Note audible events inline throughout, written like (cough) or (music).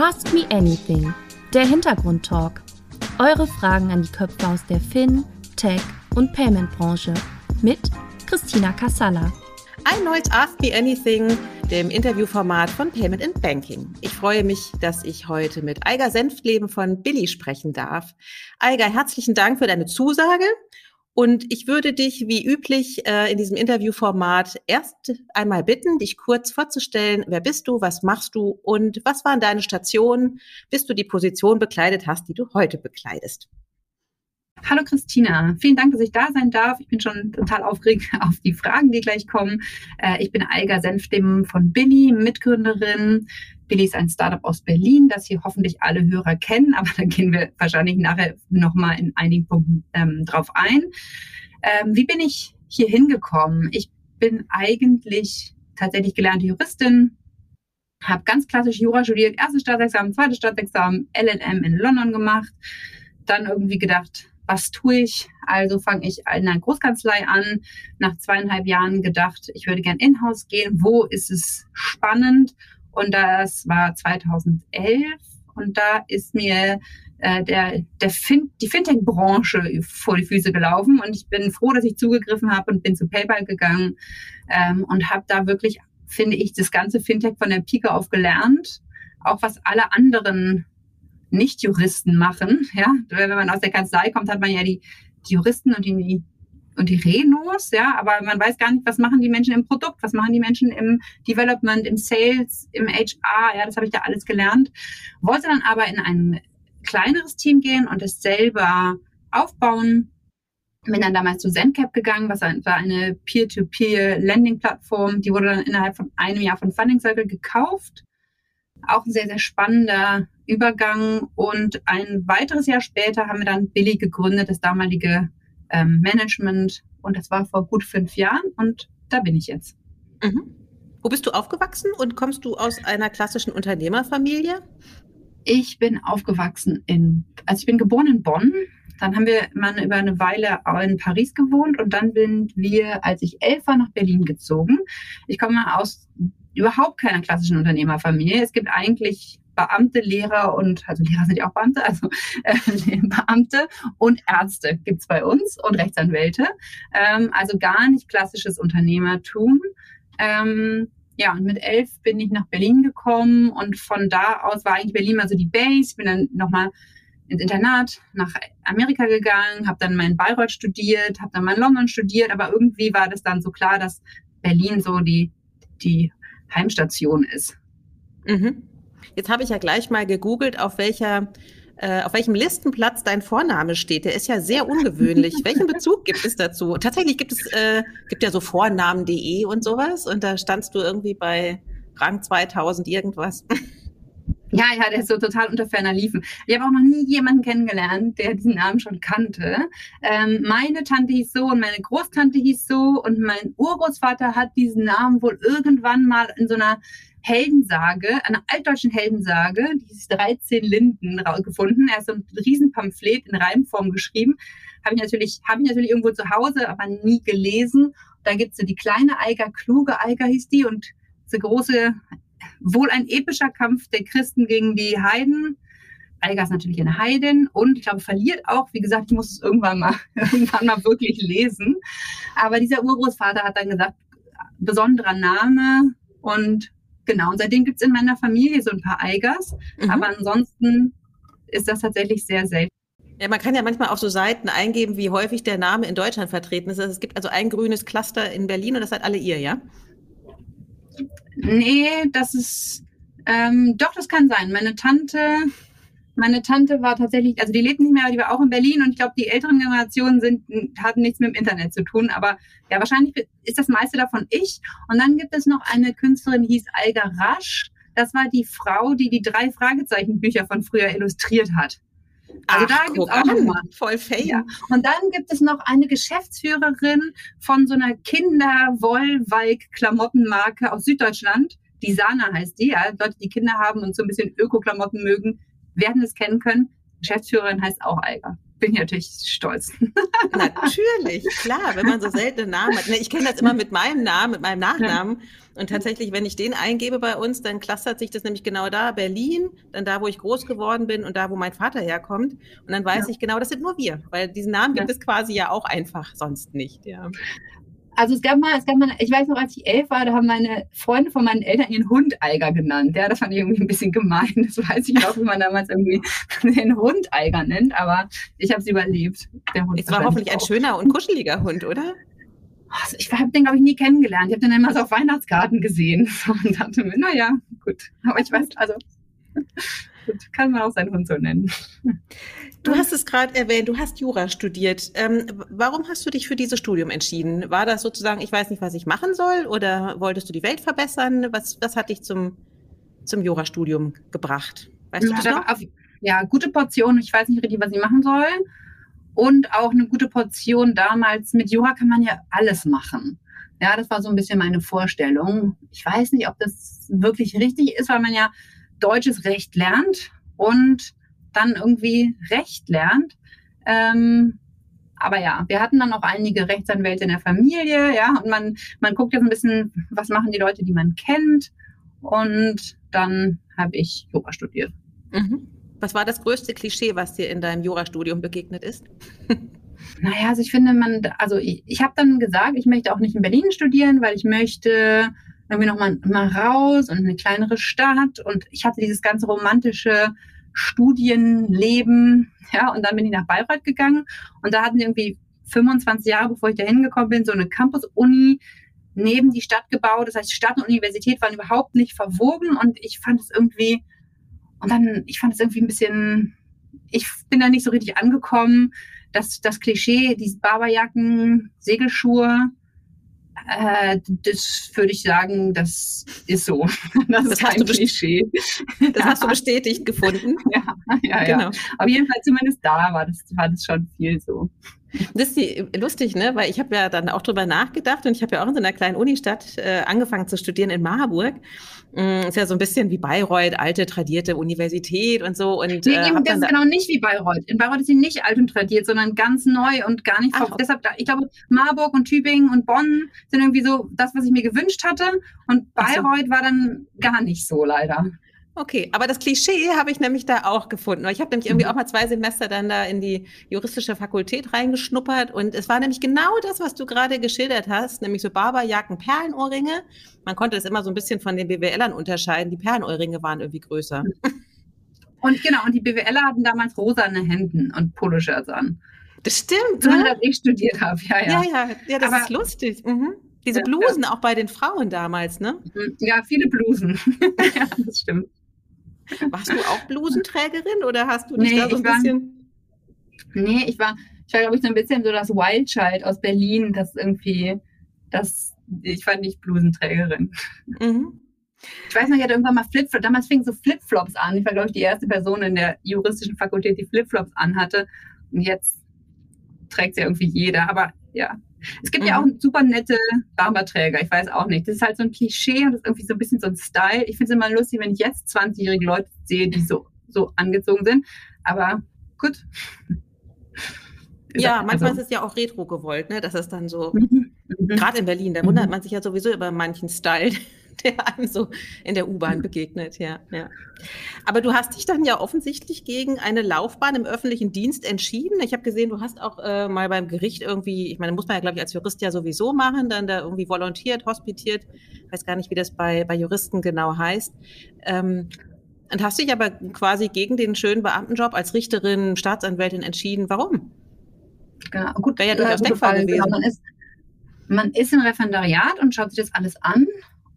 Ask Me Anything, der Hintergrundtalk. Eure Fragen an die Köpfe aus der Fin, Tech und Payment-Branche mit Christina Kassala. Ein neues Ask Me Anything, dem Interviewformat von Payment and Banking. Ich freue mich, dass ich heute mit Eiger Senftleben von Billy sprechen darf. Eiger, herzlichen Dank für deine Zusage und ich würde dich wie üblich äh, in diesem Interviewformat erst einmal bitten, dich kurz vorzustellen. Wer bist du? Was machst du? Und was waren deine Stationen, bis du die Position bekleidet hast, die du heute bekleidest? Hallo Christina, vielen Dank, dass ich da sein darf. Ich bin schon total aufgeregt (laughs) auf die Fragen, die gleich kommen. Äh, ich bin Eiger Senfstimmen von Billy, Mitgründerin Billy ist ein Startup aus Berlin, das hier hoffentlich alle Hörer kennen, aber (laughs) da gehen wir wahrscheinlich nachher nochmal in einigen Punkten ähm, drauf ein. Ähm, wie bin ich hier hingekommen? Ich bin eigentlich tatsächlich gelernte Juristin, habe ganz klassisch Jura studiert, erstes Staatsexamen, zweites Staatsexamen, LLM in London gemacht, dann irgendwie gedacht, was tue ich? Also fange ich in einer Großkanzlei an, nach zweieinhalb Jahren gedacht, ich würde gern in-house gehen, wo ist es spannend und das war 2011. Und da ist mir äh, der, der fin die Fintech-Branche vor die Füße gelaufen. Und ich bin froh, dass ich zugegriffen habe und bin zu PayPal gegangen ähm, und habe da wirklich, finde ich, das ganze Fintech von der Pike auf gelernt. Auch was alle anderen Nicht-Juristen machen. Ja, wenn man aus der Kanzlei kommt, hat man ja die, die Juristen und die und die Renos, ja, aber man weiß gar nicht, was machen die Menschen im Produkt, was machen die Menschen im Development, im Sales, im HR, ja, das habe ich da alles gelernt. Wollte dann aber in ein kleineres Team gehen und es selber aufbauen. Bin dann damals zu ZenCap gegangen, was war eine Peer-to-Peer-Lending-Plattform. Die wurde dann innerhalb von einem Jahr von Funding Circle gekauft. Auch ein sehr, sehr spannender Übergang. Und ein weiteres Jahr später haben wir dann Billy gegründet, das damalige ähm, Management und das war vor gut fünf Jahren und da bin ich jetzt. Mhm. Wo bist du aufgewachsen und kommst du aus einer klassischen Unternehmerfamilie? Ich bin aufgewachsen in, also ich bin geboren in Bonn. Dann haben wir mal über eine Weile in Paris gewohnt und dann sind wir, als ich elf war, nach Berlin gezogen. Ich komme aus überhaupt keiner klassischen Unternehmerfamilie. Es gibt eigentlich Beamte, Lehrer und, also Lehrer sind ja auch Beamte, also äh, (laughs) Beamte und Ärzte gibt es bei uns und Rechtsanwälte. Ähm, also gar nicht klassisches Unternehmertum. Ähm, ja, und mit elf bin ich nach Berlin gekommen und von da aus war eigentlich Berlin mal so die Base. Bin dann nochmal ins Internat nach Amerika gegangen, habe dann mein Bayreuth studiert, habe dann mein London studiert, aber irgendwie war das dann so klar, dass Berlin so die, die Heimstation ist. Mhm. Jetzt habe ich ja gleich mal gegoogelt, auf welcher äh, auf welchem Listenplatz dein Vorname steht. Der ist ja sehr ungewöhnlich. (laughs) Welchen Bezug gibt es dazu? Tatsächlich gibt es äh, gibt ja so Vornamen.de und sowas und da standst du irgendwie bei Rang 2000 irgendwas. (laughs) Ja, ja, der ist so total unter ferner Liefen. Ich habe auch noch nie jemanden kennengelernt, der diesen Namen schon kannte. Ähm, meine Tante hieß so und meine Großtante hieß so und mein Urgroßvater hat diesen Namen wohl irgendwann mal in so einer Heldensage, einer altdeutschen Heldensage, die ist 13 Linden gefunden. Er hat so ein Riesenpamphlet in Reimform geschrieben. Habe ich natürlich, habe ich natürlich irgendwo zu Hause, aber nie gelesen. Da gibt es so die kleine Eiger, kluge Eiger hieß die und so große, wohl ein epischer Kampf der Christen gegen die Heiden. Eiger ist natürlich eine Heidin und ich glaube, verliert auch. Wie gesagt, ich muss es irgendwann mal, (laughs) irgendwann mal wirklich lesen. Aber dieser Urgroßvater hat dann gesagt, besonderer Name und Genau, und seitdem gibt es in meiner Familie so ein paar Eigers, mhm. aber ansonsten ist das tatsächlich sehr selten. Ja, man kann ja manchmal auf so Seiten eingeben, wie häufig der Name in Deutschland vertreten ist. Also es gibt also ein grünes Cluster in Berlin und das seid alle ihr, ja? Nee, das ist, ähm, doch, das kann sein. Meine Tante meine Tante war tatsächlich, also die lebt nicht mehr, aber die war auch in Berlin und ich glaube, die älteren Generationen sind, hatten nichts mit dem Internet zu tun. Aber ja, wahrscheinlich ist das meiste davon ich. Und dann gibt es noch eine Künstlerin, die hieß Alga Rasch. Das war die Frau, die die drei Fragezeichen-Bücher von früher illustriert hat. Also Ach, da gibt es auch nochmal. Voll fame. Ja. Und dann gibt es noch eine Geschäftsführerin von so einer Kinder-Wollweig-Klamottenmarke aus Süddeutschland. Die Sana heißt die, ja. Leute, die Kinder haben und so ein bisschen Öko-Klamotten mögen, werden es kennen können. Geschäftsführerin heißt auch Eiger bin ich natürlich stolz. (laughs) Natürlich, klar, wenn man so seltene Namen hat. Ich kenne das immer mit meinem Namen, mit meinem Nachnamen. Und tatsächlich, wenn ich den eingebe bei uns, dann clustert sich das nämlich genau da, Berlin, dann da, wo ich groß geworden bin und da, wo mein Vater herkommt. Und dann weiß ja. ich genau, das sind nur wir, weil diesen Namen gibt ja. es quasi ja auch einfach sonst nicht. Ja. Also es gab mal, es gab mal, ich weiß noch, als ich elf war, da haben meine Freunde von meinen Eltern ihren Hund Eiger genannt. Ja, das fand ich irgendwie ein bisschen gemein. Das weiß ich auch, wie man damals irgendwie (laughs) den Hund Eiger nennt, aber ich habe es überlebt. Der Hund es war hoffentlich auch. ein schöner und kuscheliger Hund, oder? Also ich habe den, glaube ich, nie kennengelernt. Ich habe den immer so auf Weihnachtskarten gesehen (laughs) und dachte mir, naja, gut. Aber ich weiß, also gut, (laughs) kann man auch seinen Hund so nennen. Du hast es gerade erwähnt, du hast Jura studiert. Ähm, warum hast du dich für dieses Studium entschieden? War das sozusagen, ich weiß nicht, was ich machen soll, oder wolltest du die Welt verbessern? Was, was hat dich zum, zum Jurastudium gebracht? Weißt ja, du das noch? Auf, ja, gute Portion. Ich weiß nicht richtig, was ich machen soll. Und auch eine gute Portion damals. Mit Jura kann man ja alles machen. Ja, das war so ein bisschen meine Vorstellung. Ich weiß nicht, ob das wirklich richtig ist, weil man ja deutsches Recht lernt und dann irgendwie Recht lernt. Ähm, aber ja, wir hatten dann auch einige Rechtsanwälte in der Familie, ja, und man, man guckt jetzt ein bisschen, was machen die Leute, die man kennt. Und dann habe ich Jura studiert. Mhm. Was war das größte Klischee, was dir in deinem Jurastudium begegnet ist? (laughs) naja, also ich finde, man, also ich, ich habe dann gesagt, ich möchte auch nicht in Berlin studieren, weil ich möchte irgendwie noch mal, raus und eine kleinere Stadt. Und ich hatte dieses ganze romantische Studienleben, (laughs) ja, und dann bin ich nach Bayreuth gegangen und da hatten irgendwie 25 Jahre, bevor ich da hingekommen bin, so eine Campus-Uni neben die Stadt gebaut. Das heißt, Stadt und Universität waren überhaupt nicht verwoben und ich fand es irgendwie, und dann, ich fand es irgendwie ein bisschen, ich bin da nicht so richtig angekommen. Das, das Klischee, diese Barberjacken, Segelschuhe, äh, das würde ich sagen, das ist so. (laughs) Das, das ist kein Klischee. Das hast du bestätigt gefunden. (laughs) Ja, ja, genau. ja. Auf jeden Fall zumindest da war das, war das schon viel so. Das ist lustig, ne? Weil ich habe ja dann auch drüber nachgedacht und ich habe ja auch in so einer kleinen Unistadt äh, angefangen zu studieren in Marburg. Mm, ist ja so ein bisschen wie Bayreuth, alte tradierte Universität und so. Und, nee, äh, eben ganz genau nicht wie Bayreuth. In Bayreuth ist sie nicht alt und tradiert, sondern ganz neu und gar nicht. Ach, deshalb, ich glaube, Marburg und Tübingen und Bonn sind irgendwie so das, was ich mir gewünscht hatte. Und Bayreuth so. war dann gar nicht so leider. Okay, aber das Klischee habe ich nämlich da auch gefunden. Ich habe nämlich irgendwie mhm. auch mal zwei Semester dann da in die juristische Fakultät reingeschnuppert und es war nämlich genau das, was du gerade geschildert hast, nämlich so Barberjacken, Perlenohrringe. Man konnte es immer so ein bisschen von den BWLern unterscheiden. Die Perlenohrringe waren irgendwie größer. Und genau, und die BWLer hatten damals rosane Hemden und Poloshirts an. Das stimmt. So, ne? dass ich studiert habe, ja, ja. Ja, ja, ja das aber, ist lustig. Mhm. Diese Blusen ja, ja. auch bei den Frauen damals, ne? Mhm. Ja, viele Blusen. (laughs) ja, das stimmt. Warst du auch Blusenträgerin oder hast du dich nee, da so ein bisschen? nee, ich war, ich war, glaube ich, so ein bisschen so das Wild Child aus Berlin, das irgendwie, das, ich war nicht Blusenträgerin. Mhm. Ich weiß noch, ich hatte irgendwann mal Flipflops, damals fingen so Flipflops an. Ich war, glaube ich, die erste Person in der juristischen Fakultät, die Flipflops anhatte. Und jetzt trägt sie irgendwie jeder. Aber ja, es gibt mhm. ja auch super nette Barberträger, ich weiß auch nicht. Das ist halt so ein Klischee und das ist irgendwie so ein bisschen so ein Style. Ich finde es immer lustig, wenn ich jetzt 20-jährige Leute sehe, die so, so angezogen sind. Aber gut. Ja, manchmal also, ist es ja auch retro gewollt, ne? Das ist dann so, mhm. mhm. gerade in Berlin, da wundert mhm. man sich ja sowieso über manchen Style, (laughs) der einem so in der U-Bahn begegnet, ja, ja. Aber du hast dich dann ja offensichtlich gegen eine Laufbahn im öffentlichen Dienst entschieden. Ich habe gesehen, du hast auch äh, mal beim Gericht irgendwie, ich meine, muss man ja, glaube ich, als Jurist ja sowieso machen, dann da irgendwie volontiert, hospitiert, weiß gar nicht, wie das bei, bei Juristen genau heißt. Ähm, und hast dich aber quasi gegen den schönen Beamtenjob als Richterin, Staatsanwältin entschieden. Warum? Genau, gut, Wäre ja durchaus denkbar gewesen. Genau, man, ist, man ist im Referendariat und schaut sich das alles an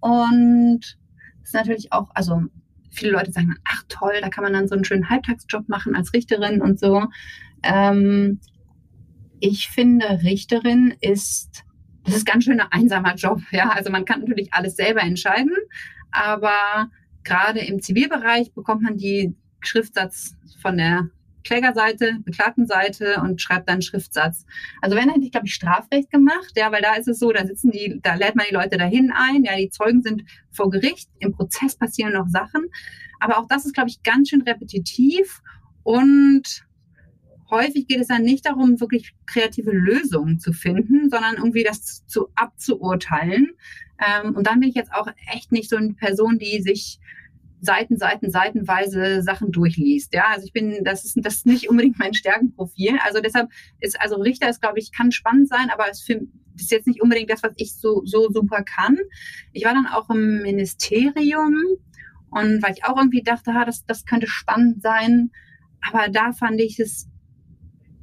und ist natürlich auch, also viele Leute sagen, ach toll, da kann man dann so einen schönen Halbtagsjob machen als Richterin und so. Ähm, ich finde, Richterin ist, das ist ganz schön ein einsamer Job. (laughs) Ja, also man kann natürlich alles selber entscheiden, aber gerade im Zivilbereich bekommt man die Schriftsatz von der Klägerseite, Beklagtenseite und schreibt dann Schriftsatz. Also wenn hätte ich, glaube ich, Strafrecht gemacht, ja, weil da ist es so, da sitzen die, da lädt man die Leute dahin ein, ja, die Zeugen sind vor Gericht, im Prozess passieren noch Sachen. Aber auch das ist, glaube ich, ganz schön repetitiv Und häufig geht es dann nicht darum, wirklich kreative Lösungen zu finden, sondern irgendwie das zu abzuurteilen. Ähm, und dann bin ich jetzt auch echt nicht so eine Person, die sich Seiten, Seiten, Seitenweise Sachen durchliest. Ja, also ich bin, das ist, das ist nicht unbedingt mein Stärkenprofil. Also deshalb ist, also Richter ist, glaube ich, kann spannend sein, aber es ist jetzt nicht unbedingt das, was ich so, so super kann. Ich war dann auch im Ministerium und weil ich auch irgendwie dachte, ha, das, das könnte spannend sein. Aber da fand ich es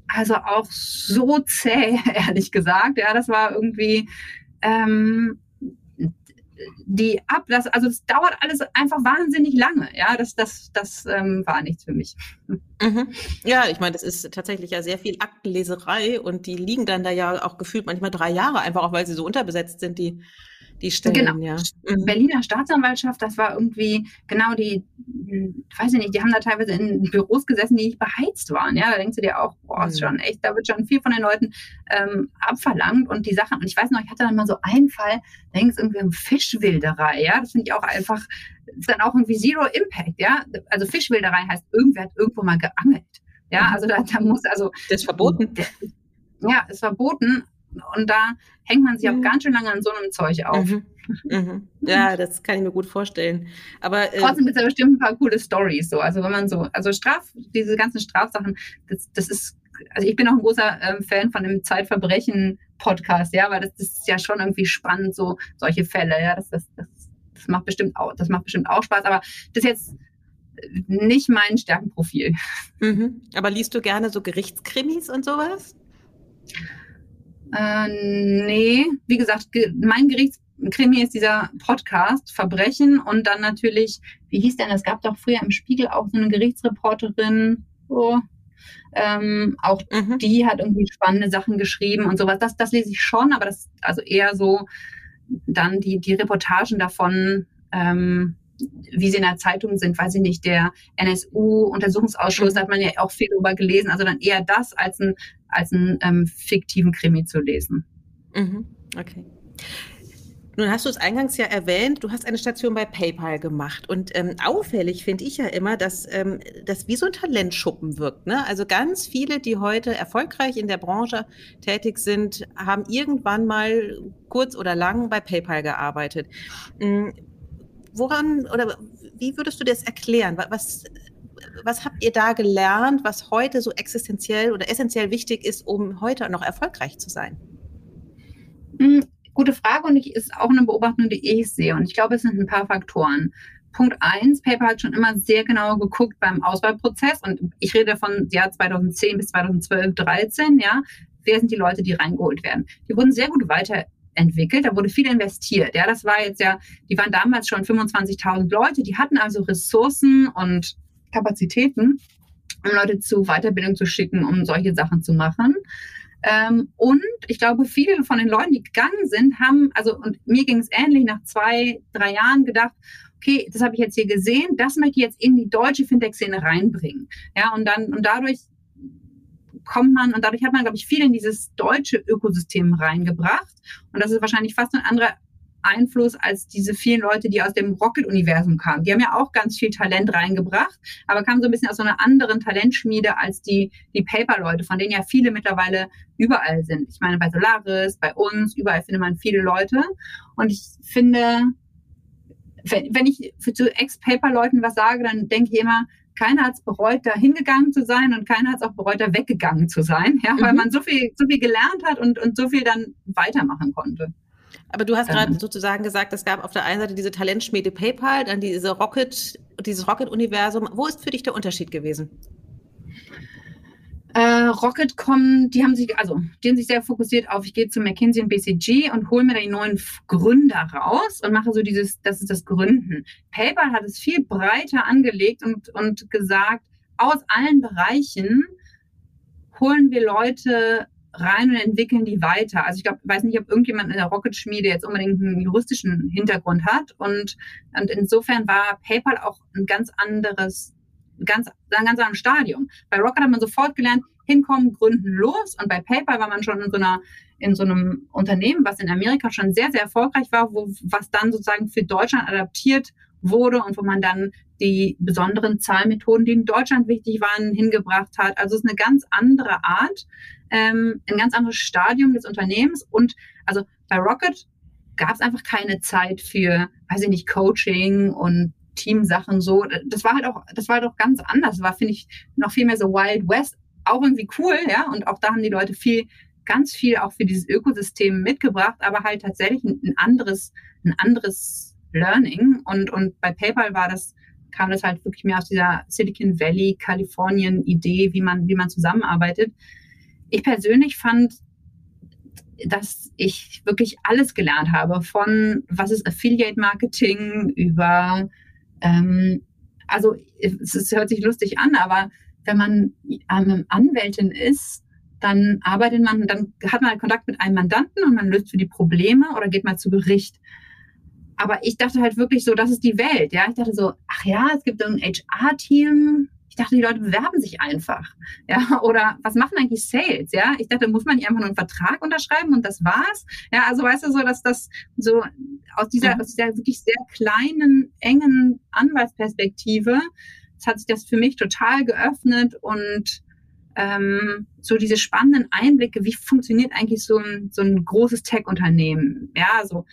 also auch so zäh, (laughs) ehrlich gesagt. Ja, das war irgendwie ähm, die ab, das, also es dauert alles einfach wahnsinnig lange. Ja, das, das, das ähm, war nichts für mich. Mhm. Ja, ich meine, das ist tatsächlich ja sehr viel Aktenleserei und die liegen dann da ja auch gefühlt manchmal drei Jahre, einfach auch weil sie so unterbesetzt sind, die die Stellen, genau. ja. Mhm. Berliner Staatsanwaltschaft, das war irgendwie genau die, weiß ich nicht, die haben da teilweise in Büros gesessen, die nicht beheizt waren. Ja, da denkst du dir auch, boah, ist mhm. schon echt, da wird schon viel von den Leuten ähm, abverlangt und die Sachen. Und ich weiß noch, ich hatte dann mal so einen Fall, da ging es irgendwie um Fischwilderei. Ja, das finde ich auch einfach, ist dann auch irgendwie Zero Impact. Ja, also Fischwilderei heißt, irgendwer hat irgendwo mal geangelt. Ja, mhm. also da, da muss, also. Das ist verboten. Ja, ist verboten. Und da hängt man sich mhm. auch ganz schön lange an so einem Zeug auf. Mhm. Mhm. (laughs) Ja, das kann ich mir gut vorstellen. Aber äh, trotzdem gibt es ja bestimmt ein paar coole Stories so. Also wenn man so, also Straf, diese ganzen Strafsachen, das, das ist, also ich bin auch ein großer ähm, Fan von dem Zeitverbrechen-Podcast, ja, weil das, das, ist ja schon irgendwie spannend, so solche Fälle, ja, das, das, das, das macht bestimmt auch, das macht bestimmt auch Spaß, aber das ist jetzt nicht mein Stärkenprofil. (laughs) Mhm. Aber liest du gerne so Gerichtskrimis und sowas? Äh, nee, wie gesagt, ge mein Gerichtskrimi ist dieser Podcast Verbrechen und dann natürlich, wie hieß denn, es gab doch früher im Spiegel auch so eine Gerichtsreporterin, oh, ähm, auch mhm. die hat irgendwie spannende Sachen geschrieben und sowas. Das, das lese ich schon, aber das also eher so dann die, die Reportagen davon, ähm, wie sie in der Zeitung sind, weiß ich nicht, der NSU-Untersuchungsausschuss, mhm. da hat man ja auch viel drüber gelesen, also dann eher das als ein als einen ähm, fiktiven Krimi zu lesen. Mhm. Okay. Nun hast du es eingangs ja erwähnt, du hast eine Station bei PayPal gemacht. Und ähm, auffällig finde ich ja immer, dass ähm, das wie so ein Talentschuppen wirkt. Ne? Also ganz viele, die heute erfolgreich in der Branche tätig sind, haben irgendwann mal kurz oder lang bei PayPal gearbeitet. Mhm. Woran oder wie würdest du das erklären? Was, was habt ihr da gelernt, was heute so existenziell oder essentiell wichtig ist, um heute noch erfolgreich zu sein? Hm, gute Frage und ich ist auch eine Beobachtung, die ich sehe. Und ich glaube, es sind ein paar Faktoren. Punkt eins, PayPal hat schon immer sehr genau geguckt beim Auswahlprozess und ich rede von Jahr 2010 bis 2012, 13, ja. Wer sind die Leute, die reingeholt werden? Die wurden sehr gut weiterentwickelt, da wurde viel investiert. Ja, das war jetzt ja, die waren damals schon 25.000 Leute, die hatten also Ressourcen und Kapazitäten, um Leute zu Weiterbildung zu schicken, um solche Sachen zu machen. Ähm, und ich glaube, viele von den Leuten, die gegangen sind, haben, also und mir ging es ähnlich, nach zwei, drei Jahren gedacht, okay, das habe ich jetzt hier gesehen, das möchte ich jetzt in die deutsche Fintech-Szene reinbringen. Ja, und dann, und dadurch kommt man, und dadurch hat man, glaube ich, viel in dieses deutsche Ökosystem reingebracht. Und das ist wahrscheinlich fast ein anderer Einfluss als diese vielen Leute, die aus dem Rocket-Universum kamen. Die haben ja auch ganz viel Talent reingebracht, aber kamen so ein bisschen aus so einer anderen Talentschmiede als die, die Paper-Leute, von denen ja viele mittlerweile überall sind. Ich meine, bei Solaris, bei uns, überall findet man viele Leute. Und ich finde, wenn, wenn ich zu Ex-Paper-Leuten was sage, dann denke ich immer, keiner hat es bereut, da hingegangen zu sein und keiner hat es auch bereut, da weggegangen zu sein, ja, weil mhm. man so viel, so viel gelernt hat und, und so viel dann weitermachen konnte. Aber du hast gerade ähm. sozusagen gesagt, es gab auf der einen Seite diese Talentschmiede PayPal, dann diese Rocket, dieses Rocket-Universum. Wo ist für dich der Unterschied gewesen? Äh, Rocket kommen, die haben sich, also die haben sich sehr fokussiert auf, ich gehe zu McKinsey und BCG und hole mir da die neuen Gründer raus und mache so dieses, das ist das Gründen. PayPal hat es viel breiter angelegt und, und gesagt, aus allen Bereichen holen wir Leute rein und entwickeln die weiter. Also ich glaube, weiß nicht, ob irgendjemand in der Rocket-Schmiede jetzt unbedingt einen juristischen Hintergrund hat. Und, und insofern war PayPal auch ein ganz anderes, ganz, ein ganz anderes Stadium. Bei Rocket hat man sofort gelernt, hinkommen, gründen, los. Und bei PayPal war man schon in so einer in so einem Unternehmen, was in Amerika schon sehr, sehr erfolgreich war, wo, was dann sozusagen für Deutschland adaptiert wurde und wo man dann die besonderen Zahlmethoden, die in Deutschland wichtig waren, hingebracht hat. Also es ist eine ganz andere Art, ähm, ein ganz anderes Stadium des Unternehmens. Und also bei Rocket gab es einfach keine Zeit für, weiß ich nicht, Coaching und Teamsachen so. Das war halt auch, das war halt auch ganz anders. War, finde ich, noch viel mehr so Wild West. Auch irgendwie cool, ja. Und auch da haben die Leute viel, ganz viel auch für dieses Ökosystem mitgebracht, aber halt tatsächlich ein, ein anderes, ein anderes Learning. Und, und bei PayPal war das, kam das halt wirklich mehr aus dieser Silicon Valley, Kalifornien Idee, wie man, wie man zusammenarbeitet. Ich persönlich fand, dass ich wirklich alles gelernt habe von was ist Affiliate Marketing über ähm, also es, es, hört sich lustig an, aber wenn man ähm, Anwältin ist, dann arbeitet man, dann hat man Kontakt mit einem Mandanten und man löst für die Probleme oder geht mal zu Gericht. Aber ich dachte halt wirklich so, das ist die Welt. Ja, ich dachte so, ach ja, es gibt ein HR-Team. Ich dachte, die Leute bewerben sich einfach. Ja, oder was machen eigentlich Sales? Ja, ich dachte, muss man nicht einfach nur einen Vertrag unterschreiben und das war's? Ja, also weißt du so, dass das so aus dieser, mhm. aus dieser wirklich sehr kleinen, engen Anwaltsperspektive, hat sich das für mich total geöffnet und ähm, so diese spannenden Einblicke, wie funktioniert eigentlich so ein, so ein großes Tech-Unternehmen? Ja, so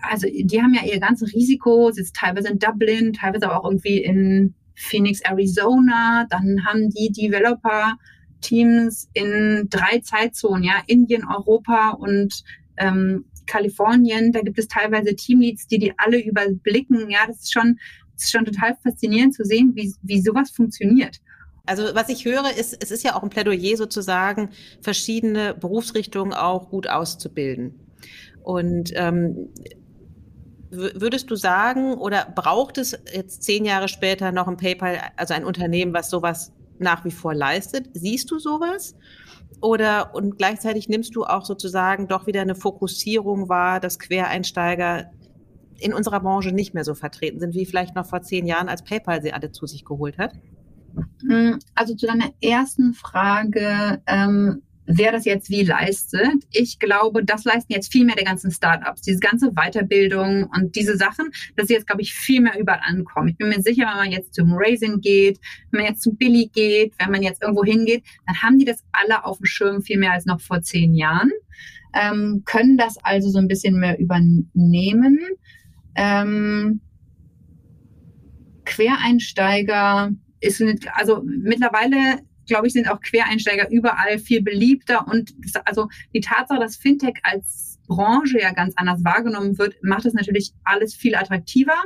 also die haben ja ihr ganzes Risiko, sitzt teilweise in Dublin, teilweise aber auch irgendwie in Phoenix, Arizona. Dann haben die Developer-Teams in drei Zeitzonen, ja, Indien, Europa und ähm, Kalifornien. Da gibt es teilweise Teamleads, die die alle überblicken. Ja, das ist schon, das ist schon total faszinierend zu sehen, wie, wie sowas funktioniert. Also was ich höre, ist, es ist ja auch ein Plädoyer sozusagen, verschiedene Berufsrichtungen auch gut auszubilden. Und ähm, würdest du sagen oder braucht es jetzt zehn Jahre später noch ein PayPal, also ein Unternehmen, was sowas nach wie vor leistet? Siehst du sowas? Oder und gleichzeitig nimmst du auch sozusagen doch wieder eine Fokussierung wahr, dass Quereinsteiger in unserer Branche nicht mehr so vertreten sind, wie vielleicht noch vor zehn Jahren, als PayPal sie alle zu sich geholt hat? Hm, also zu deiner ersten Frage, ähm, wer das jetzt wie leistet. Ich glaube, das leisten jetzt viel mehr der ganzen Startups. Diese ganze Weiterbildung und diese Sachen, dass sie jetzt, glaube ich, viel mehr überall ankommen. Ich bin mir sicher, wenn man jetzt zum Raisin geht, wenn man jetzt zum Billy geht, wenn man jetzt irgendwo hingeht, dann haben die das alle auf dem Schirm viel mehr als noch vor zehn Jahren, ähm, können das also so ein bisschen mehr übernehmen. Ähm, Quereinsteiger ist, also mittlerweile glaube ich, sind auch Quereinsteiger überall viel beliebter. Und das, also die Tatsache, dass Fintech als Branche ja ganz anders wahrgenommen wird, macht es natürlich alles viel attraktiver.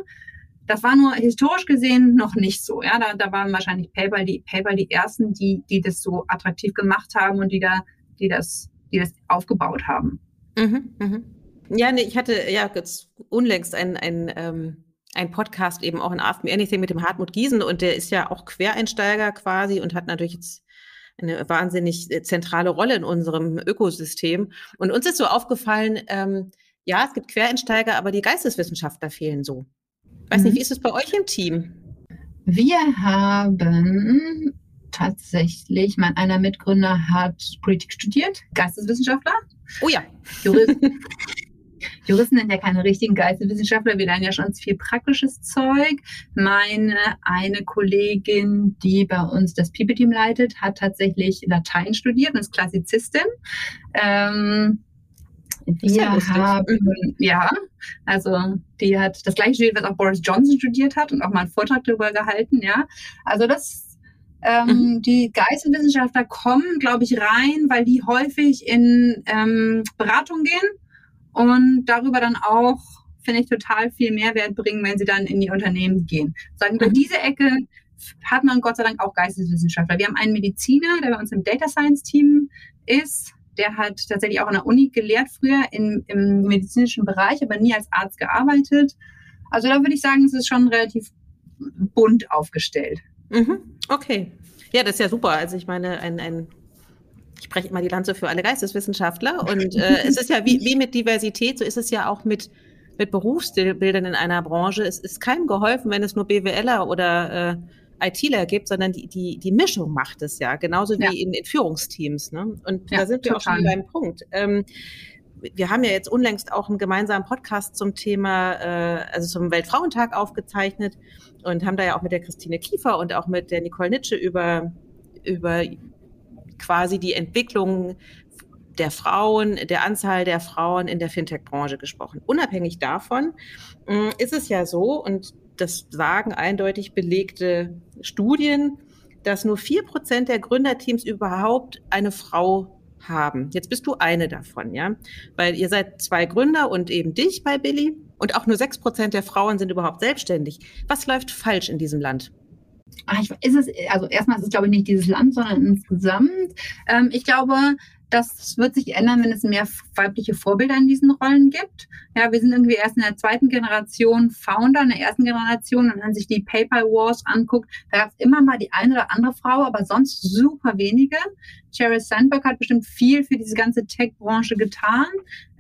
Das war nur historisch gesehen noch nicht so. Ja, da, da waren wahrscheinlich PayPal die, PayPal die ersten, die, die das so attraktiv gemacht haben und die da, die das, die das aufgebaut haben. Mhm, mhm. Ja, nee, ich hatte ja jetzt unlängst ein, ein ähm ein Podcast eben auch in Ask Me Anything mit dem Hartmut Giesen und der ist ja auch Quereinsteiger quasi und hat natürlich jetzt eine wahnsinnig äh, zentrale Rolle in unserem Ökosystem. Und uns ist so aufgefallen, ähm, ja, es gibt Quereinsteiger, aber die Geisteswissenschaftler fehlen so. Weiß mhm. nicht, wie ist es bei euch im Team? Wir haben tatsächlich, mein einer Mitgründer hat Politik studiert, Geisteswissenschaftler. Oh ja. Jurist, (laughs) Juristen sind ja keine richtigen Geisteswissenschaftler, wir lernen ja schon viel praktisches Zeug. Meine eine Kollegin, die bei uns das PIPE-Team leitet, hat tatsächlich Latein studiert und ist Klassizistin. Ähm, wir haben, ja, also die hat das gleiche studiert, was auch Boris Johnson studiert hat und auch mal einen Vortrag darüber gehalten, ja. Also das, ähm, mhm. die Geisteswissenschaftler kommen, glaube ich, rein, weil die häufig in ähm, Beratung gehen und darüber dann auch, finde ich, total viel Mehrwert bringen, wenn sie dann in die Unternehmen gehen. Sagen, über mhm. diese Ecke hat man Gott sei Dank auch Geisteswissenschaftler. Wir haben einen Mediziner, der bei uns im Data Science Team ist. Der hat tatsächlich auch an der Uni gelehrt früher in, im medizinischen Bereich, aber nie als Arzt gearbeitet. Also da würde ich sagen, es ist schon relativ bunt aufgestellt. Mhm. Okay. Ja, das ist ja super. Also ich meine, ein, ein ich spreche immer die Lanze für alle Geisteswissenschaftler. Und äh, es ist ja wie, wie mit Diversität, so ist es ja auch mit, mit Berufsbildern in einer Branche. Es ist keinem geholfen, wenn es nur BWLer oder äh, ITler gibt, sondern die, die, die Mischung macht es ja, genauso wie ja. in, in Führungsteams. Ne? Und ja, da sind wir total. auch schon beim Punkt. Ähm, wir haben ja jetzt unlängst auch einen gemeinsamen Podcast zum Thema, äh, also zum Weltfrauentag aufgezeichnet und haben da ja auch mit der Christine Kiefer und auch mit der Nicole Nitsche über, über quasi die Entwicklung der Frauen, der Anzahl der Frauen in der Fintech-Branche gesprochen. Unabhängig davon äh, ist es ja so, und das sagen eindeutig belegte Studien, dass nur vier Prozent der Gründerteams überhaupt eine Frau haben. Jetzt bist du eine davon, ja? Weil ihr seid zwei Gründer und eben dich bei Billy. Und auch nur sechs Prozent der Frauen sind überhaupt selbstständig. Was läuft falsch in diesem Land? Ach, ich, ist es, also erstmal ist es, glaube ich, nicht dieses Land, sondern insgesamt. Ähm, ich glaube, das wird sich ändern, wenn es mehr weibliche Vorbilder in diesen Rollen gibt. Ja, wir sind irgendwie erst in der zweiten Generation Founder, in der ersten Generation, und wenn man sich die PayPal Wars anguckt, da gab es immer mal die eine oder andere Frau, aber sonst super wenige. Sheryl Sandberg hat bestimmt viel für diese ganze Tech-Branche getan,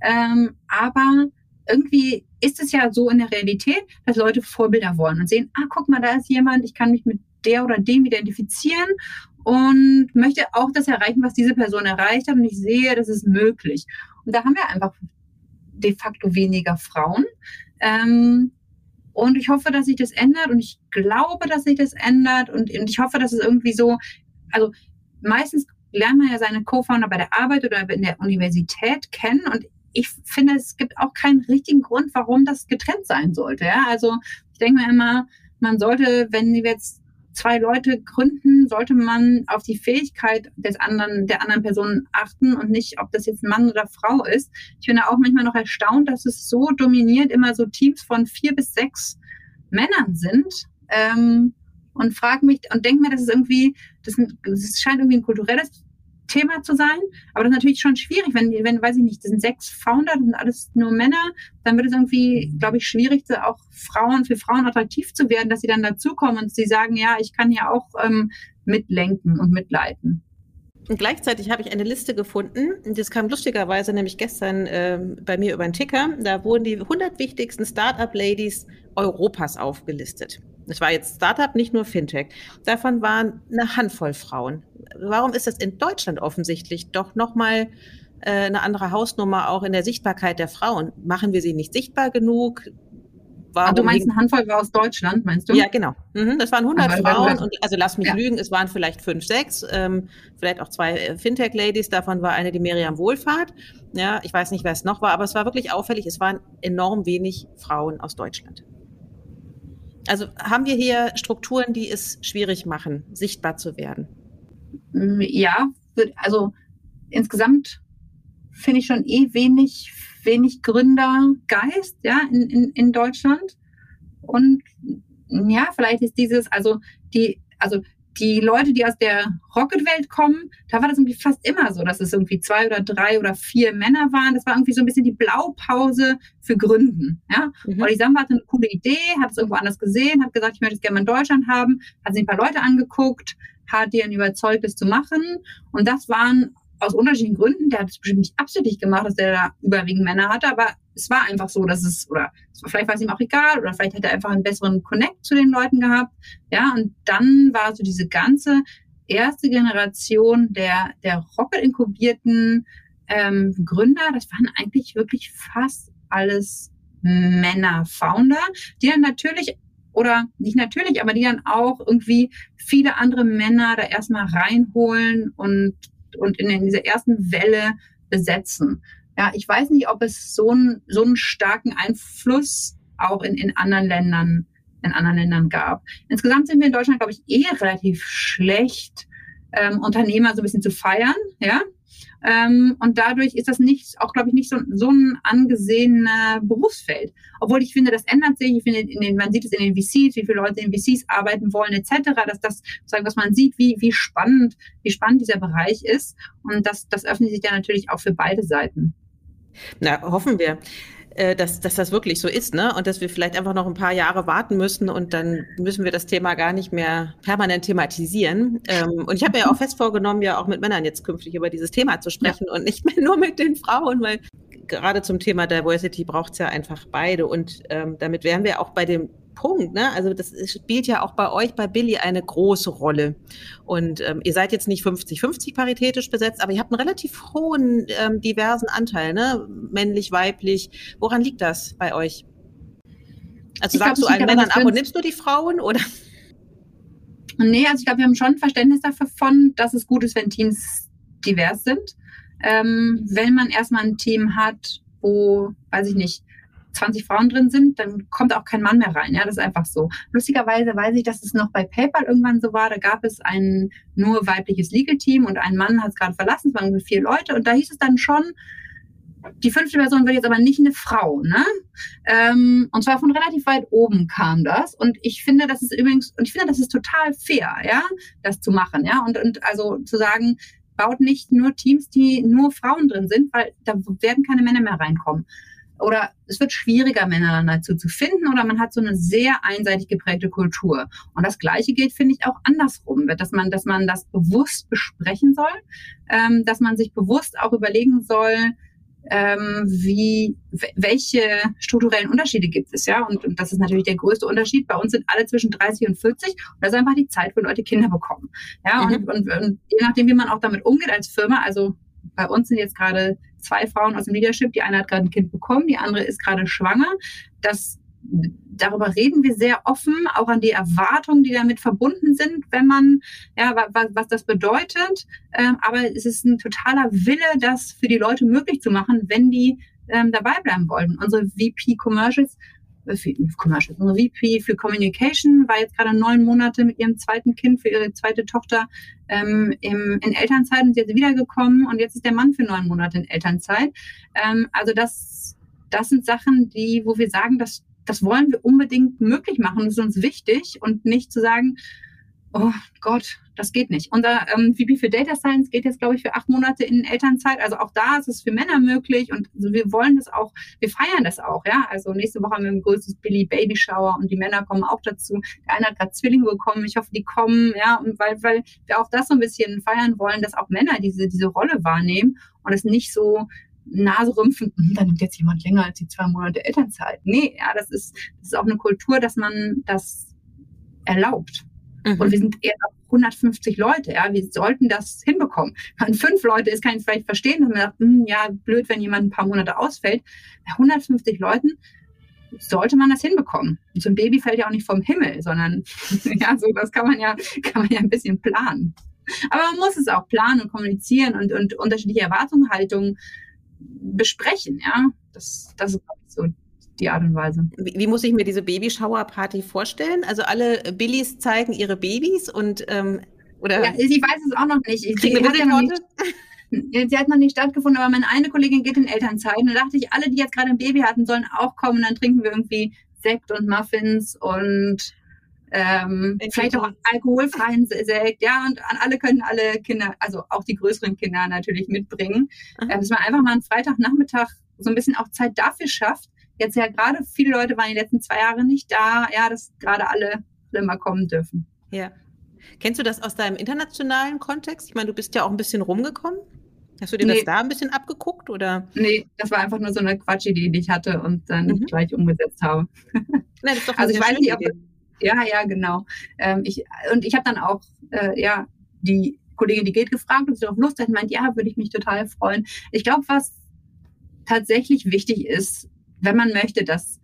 ähm, aber irgendwie ist es ja so in der Realität, dass Leute Vorbilder wollen und sehen, ah, guck mal, da ist jemand, ich kann mich mit der oder dem identifizieren und möchte auch das erreichen, was diese Person erreicht hat. Und ich sehe, das ist möglich. Und da haben wir einfach de facto weniger Frauen. Ähm, und ich hoffe, dass sich das ändert. Und ich glaube, dass sich das ändert. Und, und ich hoffe, dass es irgendwie so, also meistens lernt man ja seine Co-Founder bei der Arbeit oder in der Universität kennen. Und ich finde, es gibt auch keinen richtigen Grund, warum das getrennt sein sollte. Ja? Also ich denke mir immer, man sollte, wenn wir jetzt zwei Leute gründen, sollte man auf die Fähigkeit des anderen, der anderen Person achten und nicht, ob das jetzt Mann oder Frau ist. Ich bin da auch manchmal noch erstaunt, dass es so dominiert immer so Teams von vier bis sechs Männern sind. Ähm, und frage mich und denke mir, das ist irgendwie, das, das scheint irgendwie ein kulturelles Thema zu sein. Aber das ist natürlich schon schwierig, wenn, wenn, weiß ich nicht, das sind sechs Founder, das sind alles nur Männer, dann wird es irgendwie, glaube ich, schwierig, auch Frauen, für Frauen attraktiv zu werden, dass sie dann dazukommen und sie sagen, ja, ich kann ja auch ähm, mitlenken und mitleiten. Und gleichzeitig habe ich eine Liste gefunden, das kam lustigerweise nämlich gestern äh, bei mir über den Ticker, da wurden die 100 wichtigsten Startup-Ladies Europas aufgelistet. Das war jetzt Startup, nicht nur Fintech. Davon waren eine Handvoll Frauen. Warum ist das in Deutschland offensichtlich doch nochmal äh, eine andere Hausnummer auch in der Sichtbarkeit der Frauen? Machen wir sie nicht sichtbar genug? Warum ah, du meinst, eine Handvoll war aus Deutschland, meinst du? Ja, genau. Mhm, das waren 100 Aber Frauen. Und, also lass mich ja. lügen, es waren vielleicht fünf, sechs, ähm, vielleicht auch zwei äh, Fintech-Ladies. Davon war eine die Miriam Wohlfahrt. Ja, ich weiß nicht, wer es noch war, aber es war wirklich auffällig. Es waren enorm wenig Frauen aus Deutschland. Also haben wir hier Strukturen, die es schwierig machen, sichtbar zu werden? Mm, ja, also insgesamt finde ich schon eh wenig, wenig Gründergeist ja, in, in, in Deutschland. Und ja, vielleicht ist dieses, also die, also die Leute, die aus der Rocket-Welt kommen, da war das irgendwie fast immer so, dass es irgendwie zwei oder drei oder vier Männer waren. Das war irgendwie so ein bisschen die Blaupause für Gründen. Ja? Mhm. Olli Samba hatte eine coole Idee, hat es irgendwo anders gesehen, hat gesagt, ich möchte es gerne mal in Deutschland haben, hat sich ein paar Leute angeguckt, hat die dann überzeugt, es zu machen. Und das waren aus unterschiedlichen Gründen, der hat es bestimmt nicht absichtlich gemacht, dass der da überwiegend Männer hatte, aber es war einfach so, dass es, oder vielleicht war es ihm auch egal, oder vielleicht hat er einfach einen besseren Connect zu den Leuten gehabt. Ja, und dann war so diese ganze erste Generation der, der Rocket-inkubierten ähm, Gründer, das waren eigentlich wirklich fast alles Männer-Founder, die dann natürlich oder nicht natürlich, aber die dann auch irgendwie viele andere Männer da erstmal reinholen und und in, in dieser ersten Welle besetzen. Ja, ich weiß nicht, ob es so, einen so einen starken Einfluss auch in, in anderen Ländern in anderen Ländern gab. Insgesamt sind wir in Deutschland, glaube ich, eh relativ schlecht, ähm, Unternehmer so ein bisschen zu feiern, ja. Ähm, und dadurch ist das nicht, auch glaube ich, nicht so, so ein angesehener Berufsfeld. Obwohl ich finde, das ändert sich. Ich finde, in den, man sieht es in den VCs, wie viele Leute in VCs arbeiten wollen, etc. Dass das, sagen, was man sieht, wie, wie spannend, wie spannend dieser Bereich ist. Und das, das öffnet sich dann natürlich auch für beide Seiten. Na, hoffen wir. Äh, dass, dass das wirklich so ist, ne? Und dass wir vielleicht einfach noch ein paar Jahre warten müssen und dann müssen wir das Thema gar nicht mehr permanent thematisieren. Ähm, und ich habe mir ja auch fest vorgenommen, ja auch mit Männern jetzt künftig über dieses Thema zu sprechen ja. und nicht mehr nur mit den Frauen, weil gerade zum Thema Diversity braucht es ja einfach beide. Und ähm, damit wären wir auch bei dem Punkt. Ne? Also das spielt ja auch bei euch, bei Billy, eine große Rolle. Und ähm, ihr seid jetzt nicht 50-50 paritätisch besetzt, aber ihr habt einen relativ hohen, ähm, diversen Anteil, ne? männlich, weiblich. Woran liegt das bei euch? Also ich sagst glaub, du allen Männern ab und nimmst du die Frauen oder? Nee, also ich glaube, wir haben schon Verständnis dafür von, dass es gut ist, wenn Teams divers sind. Ähm, wenn man erstmal ein Team hat, wo, weiß ich nicht, 20 Frauen drin sind, dann kommt auch kein Mann mehr rein. Ja, das ist einfach so. Lustigerweise weiß ich, dass es noch bei PayPal irgendwann so war. Da gab es ein nur weibliches Legal-Team und ein Mann hat es gerade verlassen. Es waren vier Leute und da hieß es dann schon, die fünfte Person wird jetzt aber nicht eine Frau, ne? Ähm, und zwar von relativ weit oben kam das. Und ich finde, das ist übrigens, und ich finde, das ist total fair, ja, das zu machen, ja. Und, und also zu sagen, baut nicht nur Teams, die nur Frauen drin sind, weil da werden keine Männer mehr reinkommen oder es wird schwieriger, Männer dazu zu finden oder man hat so eine sehr einseitig geprägte Kultur. Und das Gleiche gilt, finde ich, auch andersrum, dass man, dass man das bewusst besprechen soll, ähm, dass man sich bewusst auch überlegen soll, ähm, wie, welche strukturellen Unterschiede gibt es, ja? Und, und das ist natürlich der größte Unterschied. Bei uns sind alle zwischen 30 und 40 und das ist einfach die Zeit, wo Leute Kinder bekommen. Ja, mhm. und, und, und je nachdem, wie man auch damit umgeht als Firma, also bei uns sind jetzt gerade zwei Frauen aus dem Leadership. Die eine hat gerade ein Kind bekommen, die andere ist gerade schwanger. Das darüber reden wir sehr offen, auch an die Erwartungen, die damit verbunden sind, wenn man, ja, was, was das bedeutet. Ähm, aber es ist ein totaler Wille, das für die Leute möglich zu machen, wenn die ähm, dabei bleiben wollen. Unsere VP Commercials für Commercials. Unsere VP für Communication war jetzt gerade neun Monate mit ihrem zweiten Kind für ihre zweite Tochter ähm, im, in Elternzeit und sie ist wiedergekommen und jetzt ist der Mann für neun Monate in Elternzeit. Ähm, also das, das sind Sachen, die, wo wir sagen, das, das wollen wir unbedingt möglich machen. Das ist uns wichtig und nicht zu sagen, oh Gott, das geht nicht. Unser ähm, VP für Data Science geht jetzt, glaube ich, für acht Monate in Elternzeit. Also auch da ist es für Männer möglich und wir wollen das auch, wir feiern das auch, ja. Also nächste Woche haben wir ein größtes Billy Baby Shower und die Männer kommen auch dazu. Der eine hat gerade Zwillinge bekommen, ich hoffe, die kommen, ja, und weil, weil wir auch das so ein bisschen feiern wollen, dass auch Männer diese, diese Rolle wahrnehmen und es nicht so Naserümpfen, hm, da nimmt jetzt jemand länger als die zwei Monate Elternzeit. Nee, ja, das ist, das ist auch eine Kultur, dass man das erlaubt. Mhm. Und wir sind eher 150 Leute, ja, wir sollten das hinbekommen. (laughs) Wenn fünf Leute ist, kann ich vielleicht verstehen, dass man sagt, hm, ja, blöd, wenn jemand ein paar Monate ausfällt. Bei 150 Leuten sollte man das hinbekommen. Und so ein Baby fällt ja auch nicht vom Himmel, sondern (laughs) ja, so das kann man ja, kann man ja ein bisschen planen. Aber man muss es auch planen und kommunizieren und, und unterschiedliche Erwartungshaltungen besprechen, ja. Das, das ist so die Art und Weise. Wie, wie muss ich mir diese Babyshower-Party vorstellen? Also alle Billys zeigen ihre Babys und ähm, oder? Ja, sie weiß es auch noch nicht. Sie, sie hat ja noch nicht, (laughs) sie hat noch nicht stattgefunden, aber meine eine Kollegin geht in Elternzeit. Und da dachte ich, alle, die jetzt gerade ein Baby hatten, sollen auch kommen. Und dann trinken wir irgendwie Sekt und Muffins und ähm, vielleicht auch alkoholfreien Sekt, ja, und alle können alle Kinder, also auch die größeren Kinder natürlich mitbringen, äh, dass man einfach mal einen Freitagnachmittag so ein bisschen auch Zeit dafür schafft, jetzt ja gerade viele Leute waren die letzten zwei Jahre nicht da, ja, dass gerade alle, alle mal kommen dürfen. Ja. Kennst du das aus deinem internationalen Kontext? Ich meine, du bist ja auch ein bisschen rumgekommen. Hast du dir nee. das da ein bisschen abgeguckt oder? Nee, das war einfach nur so eine Quatschidee, die ich hatte und dann mhm. gleich umgesetzt habe. Na, (laughs) also ich weiß nicht, ob ja, ja, genau. Ähm, ich, und ich habe dann auch äh, ja die Kollegin, die geht, gefragt, ob sie darauf Lust hat. Meint, ja, würde ich mich total freuen. Ich glaube, was tatsächlich wichtig ist, wenn man möchte, dass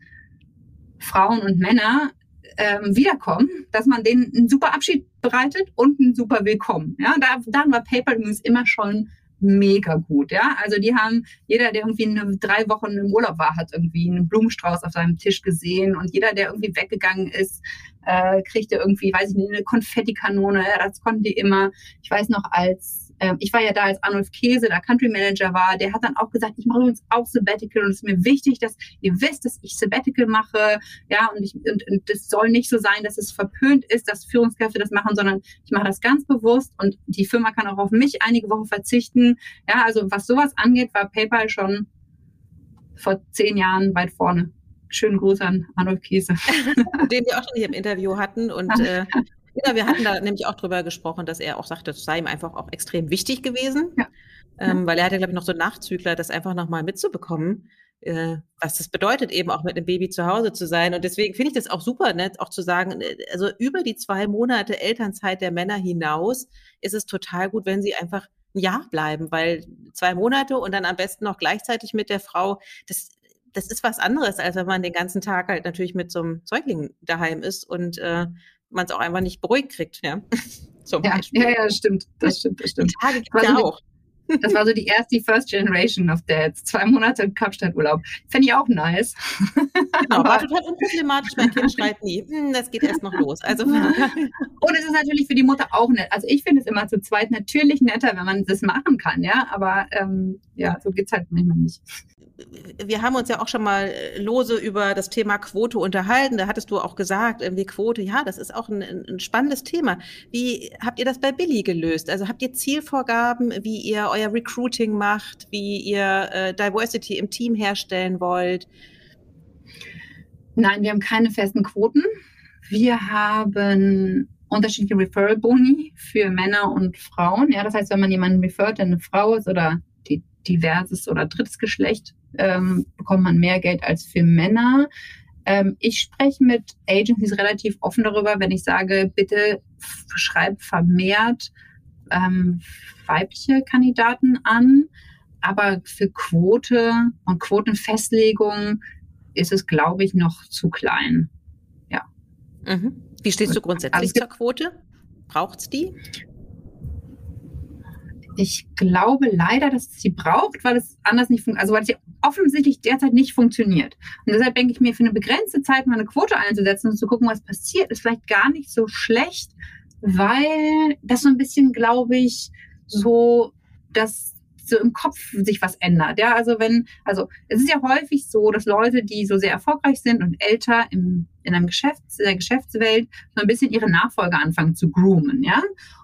Frauen und Männer ähm, wiederkommen, dass man denen einen super Abschied bereitet und einen super Willkommen. Ja, da, da war PayPal übrigens immer schon mega gut, ja. Also die haben, jeder, der irgendwie eine, drei Wochen im Urlaub war, hat irgendwie einen Blumenstrauß auf seinem Tisch gesehen und jeder, der irgendwie weggegangen ist, äh, kriegte irgendwie, weiß ich nicht, eine Konfettikanone, ja, das konnten die immer. Ich weiß noch, als ähm, ich war ja da, als Arnulf Käse, der Country Manager war, der hat dann auch gesagt, ich mache übrigens auch Sabbatical und es ist mir wichtig, dass ihr wisst, dass ich Sabbatical mache, ja, und ich, und, und das soll nicht so sein, dass es verpönt ist, dass Führungskräfte das machen, sondern ich mache das ganz bewusst und die Firma kann auch auf mich einige Wochen verzichten. Ja, also was sowas angeht, war PayPal schon vor zehn Jahren weit vorne. Schönen Gruß an Arnulf Käse. (laughs) Den wir auch schon hier im Interview hatten und äh, (laughs) ja, wir hatten da nämlich auch drüber gesprochen, dass er auch sagte, das sei ihm einfach auch extrem wichtig gewesen. Ja. Ähm, weil er hatte, glaube ich, noch so Nachzügler, das einfach nochmal mitzubekommen, äh, was das bedeutet, eben auch mit einem Baby zu Hause zu sein. Und deswegen finde ich das auch super, ne, auch zu sagen, äh, also über die zwei Monate Elternzeit der Männer hinaus ist es total gut, wenn sie einfach ein Jahr bleiben, weil zwei Monate und dann am besten noch gleichzeitig mit der Frau, das, das ist was anderes, als wenn man den ganzen Tag halt natürlich mit so einem Säugling daheim ist und äh, man es auch einfach nicht beruhigt kriegt, ja. (laughs) Zum ja, ja, ja, stimmt. Das stimmt, das stimmt. Die Tage gibt's ja auch. (laughs) Das war so die erste, die First Generation of Dads. Zwei Monate Kapstadturlaub. Fände ich auch nice. Genau, (laughs) war total unproblematisch. Mein Kind schreit nie. Hm, das geht erst noch los. Also, und es ist natürlich für die Mutter auch nett. Also ich finde es immer zu zweit natürlich netter, wenn man das machen kann, ja. Aber ähm, ja, so geht's halt manchmal nicht wir haben uns ja auch schon mal äh, lose über das Thema Quote unterhalten. Da hattest du auch gesagt, irgendwie Quote, ja, das ist auch ein, ein, spannendes Thema. Wie habt ihr das bei Billy gelöst? Also habt ihr Zielvorgaben, wie ihr euer Recruiting macht, wie ihr äh, Diversity im Team herstellen wollt? Nein, wir haben keine festen Quoten. Wir haben unterschiedliche Referral-Boni für Männer und Frauen. Ja, das heißt, wenn man jemanden refert, der eine Frau ist oder diverses oder drittes Geschlecht, ähm, bekommt man mehr Geld als für Männer. Ähm, ich spreche mit Agencies relativ offen darüber, wenn ich sage, bitte schreib vermehrt ähm, weibliche Kandidaten an. Aber für Quote und Quotenfestlegung ist es, glaube ich, noch zu klein. Ja. Mhm. Wie stehst du grundsätzlich also, zur Quote? Braucht es die? Ich glaube leider, dass es sie braucht, weil es anders nicht funktioniert, also weil sie offensichtlich derzeit nicht funktioniert. Und deshalb denke ich mir, für eine begrenzte Zeit mal eine Quote einzusetzen und zu gucken, was passiert, ist vielleicht gar nicht so schlecht, weil das so ein bisschen, glaube ich, so dass so im Kopf sich was ändert. Ja, also wenn, also es ist ja häufig so, dass Leute, die so sehr erfolgreich sind und älter im, in einem Geschäfts-, in der Geschäftswelt so ein bisschen ihre Nachfolger anfangen zu groomen, ja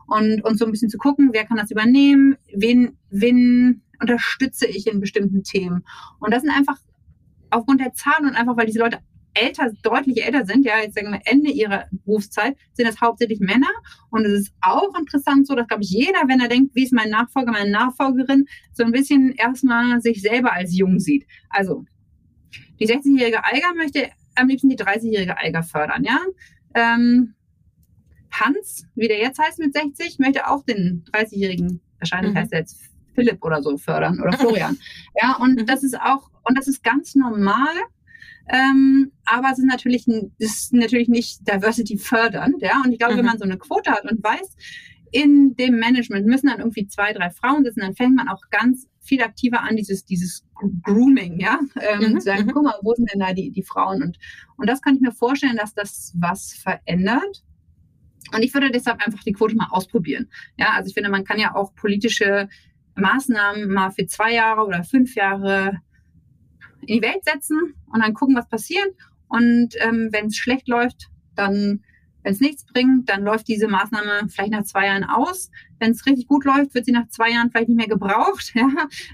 und, und so ein bisschen zu gucken, wer kann das übernehmen, wen, wen unterstütze ich in bestimmten Themen. Und das sind einfach aufgrund der Zahlen und einfach, weil diese Leute älter, deutlich älter sind, ja, jetzt sagen wir Ende ihrer Berufszeit, sind das hauptsächlich Männer. Und es ist auch interessant so, dass, glaube ich, jeder, wenn er denkt, wie ist mein Nachfolger, meine Nachfolgerin, so ein bisschen erstmal sich selber als jung sieht. Also, die 60-jährige Eiger möchte am liebsten die 30-jährige Eiger fördern, ja. Ähm, Hans, wie der jetzt heißt mit 60, möchte auch den 30-jährigen, wahrscheinlich mhm. heißt er jetzt Philipp oder so fördern oder (laughs) Florian. ja, und mhm. das ist auch, und das ist ganz normal. Ähm, aber es ist natürlich, ist natürlich nicht Diversity fördernd, ja. Und ich glaube, mhm. wenn man so eine Quote hat und weiß, in dem Management müssen dann irgendwie zwei, drei Frauen sitzen, dann fängt man auch ganz viel aktiver an, dieses, dieses Grooming, ja, ähm, mhm, zu sagen, mhm. guck mal, wo sind denn da die, die Frauen? Und, und das kann ich mir vorstellen, dass das was verändert. Und ich würde deshalb einfach die Quote mal ausprobieren. Ja, also ich finde, man kann ja auch politische Maßnahmen mal für zwei Jahre oder fünf Jahre in die Welt setzen und dann gucken, was passiert. Und ähm, wenn es schlecht läuft, dann, wenn es nichts bringt, dann läuft diese Maßnahme vielleicht nach zwei Jahren aus. Wenn es richtig gut läuft, wird sie nach zwei Jahren vielleicht nicht mehr gebraucht. (laughs) Ja?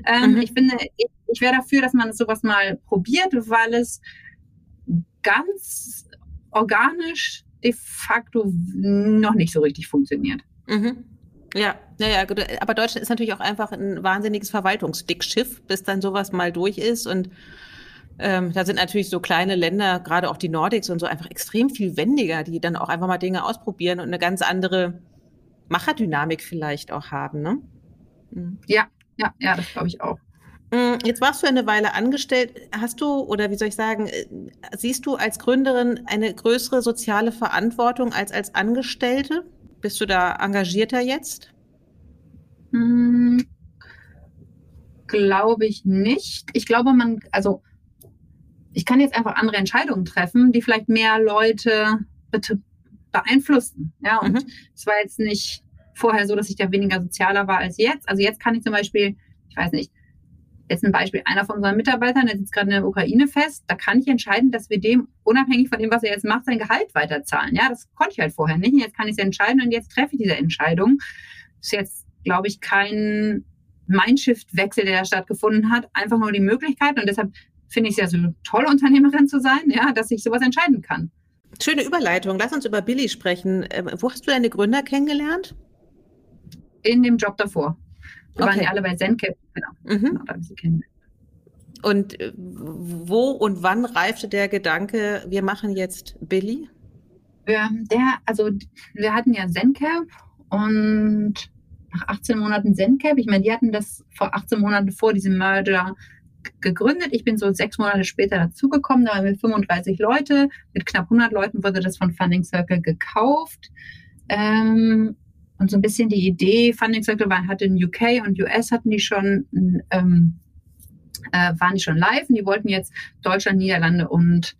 Ähm, mhm. Ich finde, ich, ich wäre dafür, dass man sowas mal probiert, weil es ganz organisch de facto noch nicht so richtig funktioniert. Mhm. Ja, naja, aber Deutschland ist natürlich auch einfach ein wahnsinniges Verwaltungsdickschiff, bis dann sowas mal durch ist. Und ähm, da sind natürlich so kleine Länder, gerade auch die Nordics und so, einfach extrem viel wendiger, die dann auch einfach mal Dinge ausprobieren und eine ganz andere Macherdynamik vielleicht auch haben. Ne? Mhm. Ja, ja, ja, das glaube ich auch. Mm, jetzt warst du eine Weile angestellt. Hast du, oder wie soll ich sagen, äh, siehst du als Gründerin eine größere soziale Verantwortung als als Angestellte? Bist du da engagierter jetzt? Hm, glaube ich nicht. Ich glaube, man, also ich kann jetzt einfach andere Entscheidungen treffen, die vielleicht mehr Leute beeinflussen. Ja, und mhm. es war jetzt nicht vorher so, dass ich da weniger sozialer war als jetzt. Also jetzt kann ich zum Beispiel, ich weiß nicht, Jetzt ein Beispiel, einer von unseren Mitarbeitern, der sitzt gerade in der Ukraine fest, da kann ich entscheiden, dass wir dem, unabhängig von dem, was er jetzt macht, sein Gehalt weiterzahlen. Ja, das konnte ich halt vorher nicht. Jetzt kann ich es entscheiden und jetzt treffe ich diese Entscheidung. Das ist jetzt, glaube ich, kein Mindshift-Wechsel, der da stattgefunden hat, einfach nur die Möglichkeit und deshalb finde ich es ja so toll, Unternehmerin zu sein, ja, dass ich sowas entscheiden kann. Schöne Überleitung. Lass uns über Billy sprechen. Ähm, wo hast du deine Gründer kennengelernt? In dem Job davor. Wir okay. waren ja alle bei Zenke. Genau. Mhm. genau da sie kennen. Und äh, wo und wann reifte der Gedanke, wir machen jetzt Billy? Ja, der, also wir hatten ja ZenCap und nach 18 Monaten ZenCap, ich meine, die hatten das vor 18 Monaten vor diesem Merger gegründet. Ich bin so sechs Monate später dazugekommen, da waren wir 35 Leute. Mit knapp 100 Leuten wurde das von Funding Circle gekauft. Ähm, und so ein bisschen die Idee, Funding Circle war, hatte in UK und US hatten die schon, ähm, äh, waren die schon live und die wollten jetzt Deutschland, Niederlande und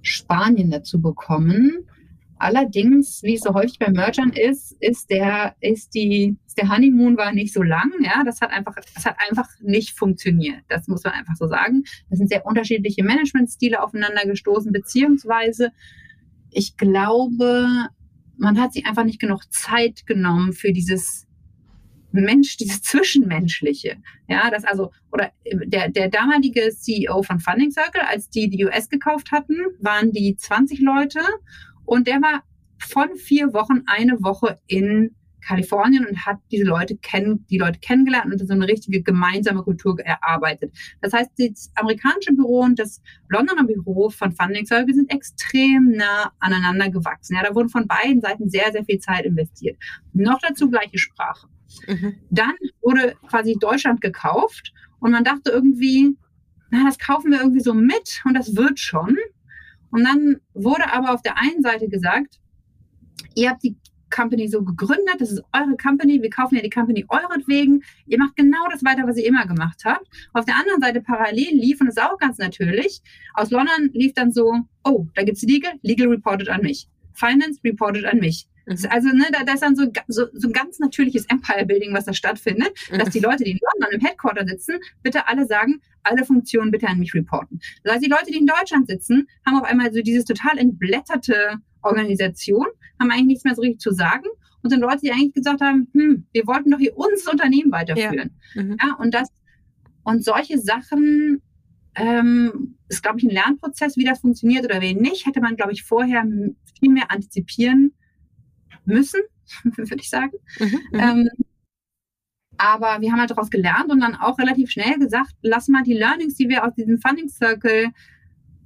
Spanien dazu bekommen. Allerdings, wie es so häufig bei Mergern ist, ist der, ist die, der Honeymoon war nicht so lang. Ja, das hat einfach, das hat einfach nicht funktioniert. Das muss man einfach so sagen. Das sind sehr unterschiedliche Managementstile aufeinander gestoßen, beziehungsweise ich glaube, man hat sich einfach nicht genug Zeit genommen für dieses Mensch, dieses Zwischenmenschliche. Ja, das also, oder der, der damalige CEO von Funding Circle, als die die US gekauft hatten, waren die 20 Leute und der war von vier Wochen eine Woche in Kalifornien und hat diese Leute kennen, die Leute kennengelernt und so eine richtige gemeinsame Kultur erarbeitet. Das heißt, das amerikanische Büro und das Londoner Büro von Funding Circle sind extrem nah aneinander gewachsen. Ja, da wurden von beiden Seiten sehr, sehr viel Zeit investiert. Noch dazu gleiche Sprache. Mhm. Dann wurde quasi Deutschland gekauft und man dachte irgendwie, na, das kaufen wir irgendwie so mit und das wird schon. Und dann wurde aber auf der einen Seite gesagt, ihr habt die Company so gegründet, das ist eure Company, wir kaufen ja die Company euretwegen, ihr macht genau das weiter, was ihr immer gemacht habt. Auf der anderen Seite parallel lief, und das ist auch ganz natürlich, aus London lief dann so, oh, da gibt's Legal, Legal reported an mich. Finance reported an mich. Mhm. Also, ne, da, da ist dann so, so, so ein ganz natürliches Empire-Building, was da stattfindet, mhm. dass die Leute, die in London im Headquarter sitzen, bitte alle sagen, alle Funktionen bitte an mich reporten. Das heißt, die Leute, die in Deutschland sitzen, haben auf einmal so dieses total entblätterte Organisation, haben eigentlich nichts mehr so richtig zu sagen und sind Leute, die eigentlich gesagt haben, hm, wir wollten doch hier unser Unternehmen weiterführen. Ja, mhm. ja und das und solche Sachen ähm, ist, glaube ich, ein Lernprozess, wie das funktioniert oder wie nicht, hätte man, glaube ich, vorher viel mehr antizipieren müssen, (laughs) würde ich sagen. Mhm, mhm, ähm, aber wir haben halt daraus gelernt und dann auch relativ schnell gesagt, lass mal die Learnings, die wir aus diesem Funding Circle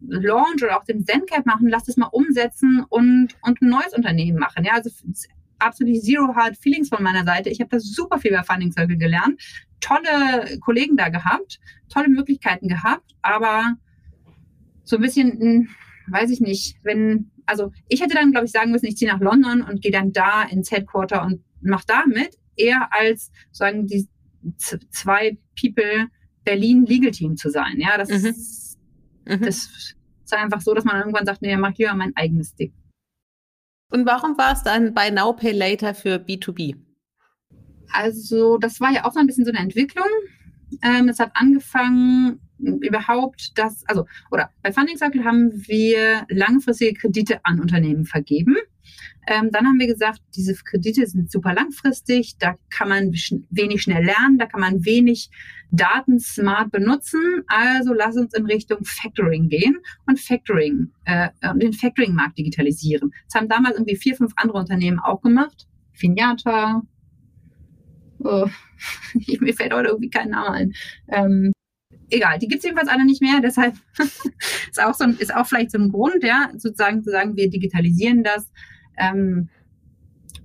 Launch oder auch dem ZenCap machen, lass das mal umsetzen und, und ein neues Unternehmen machen. Ja, also absolut zero hard feelings von meiner Seite. Ich habe da super viel bei Funding Circle gelernt, tolle Kollegen da gehabt, tolle Möglichkeiten gehabt, aber so ein bisschen, hm, weiß ich nicht, wenn also ich hätte dann, glaube ich, sagen müssen, ich ziehe nach London und gehe dann da ins Headquarter und mache da mit, eher als sagen die zwei People Berlin Legal Team zu sein. Ja, das, mhm. Ist, mhm. das ist einfach so, dass man irgendwann sagt, nee, mach hier mein eigenes Ding. Und warum war es dann bei Now Pay Later für B2B? Also das war ja auch so ein bisschen so eine Entwicklung. Ähm, es hat angefangen überhaupt das, also, oder bei Funding Circle haben wir langfristige Kredite an Unternehmen vergeben. Ähm, dann haben wir gesagt, diese Kredite sind super langfristig, da kann man wenig schnell lernen, da kann man wenig Daten smart benutzen. Also lass uns in Richtung Factoring gehen und Factoring, äh, den Factoring-Markt digitalisieren. Das haben damals irgendwie vier, fünf andere Unternehmen auch gemacht. Finata, oh, (laughs) mir fällt heute irgendwie kein Name ein. Ähm, egal, die gibt es jedenfalls alle nicht mehr. Deshalb (laughs) ist auch so ist auch vielleicht so ein Grund, ja, sozusagen zu sagen, wir digitalisieren das. Ähm,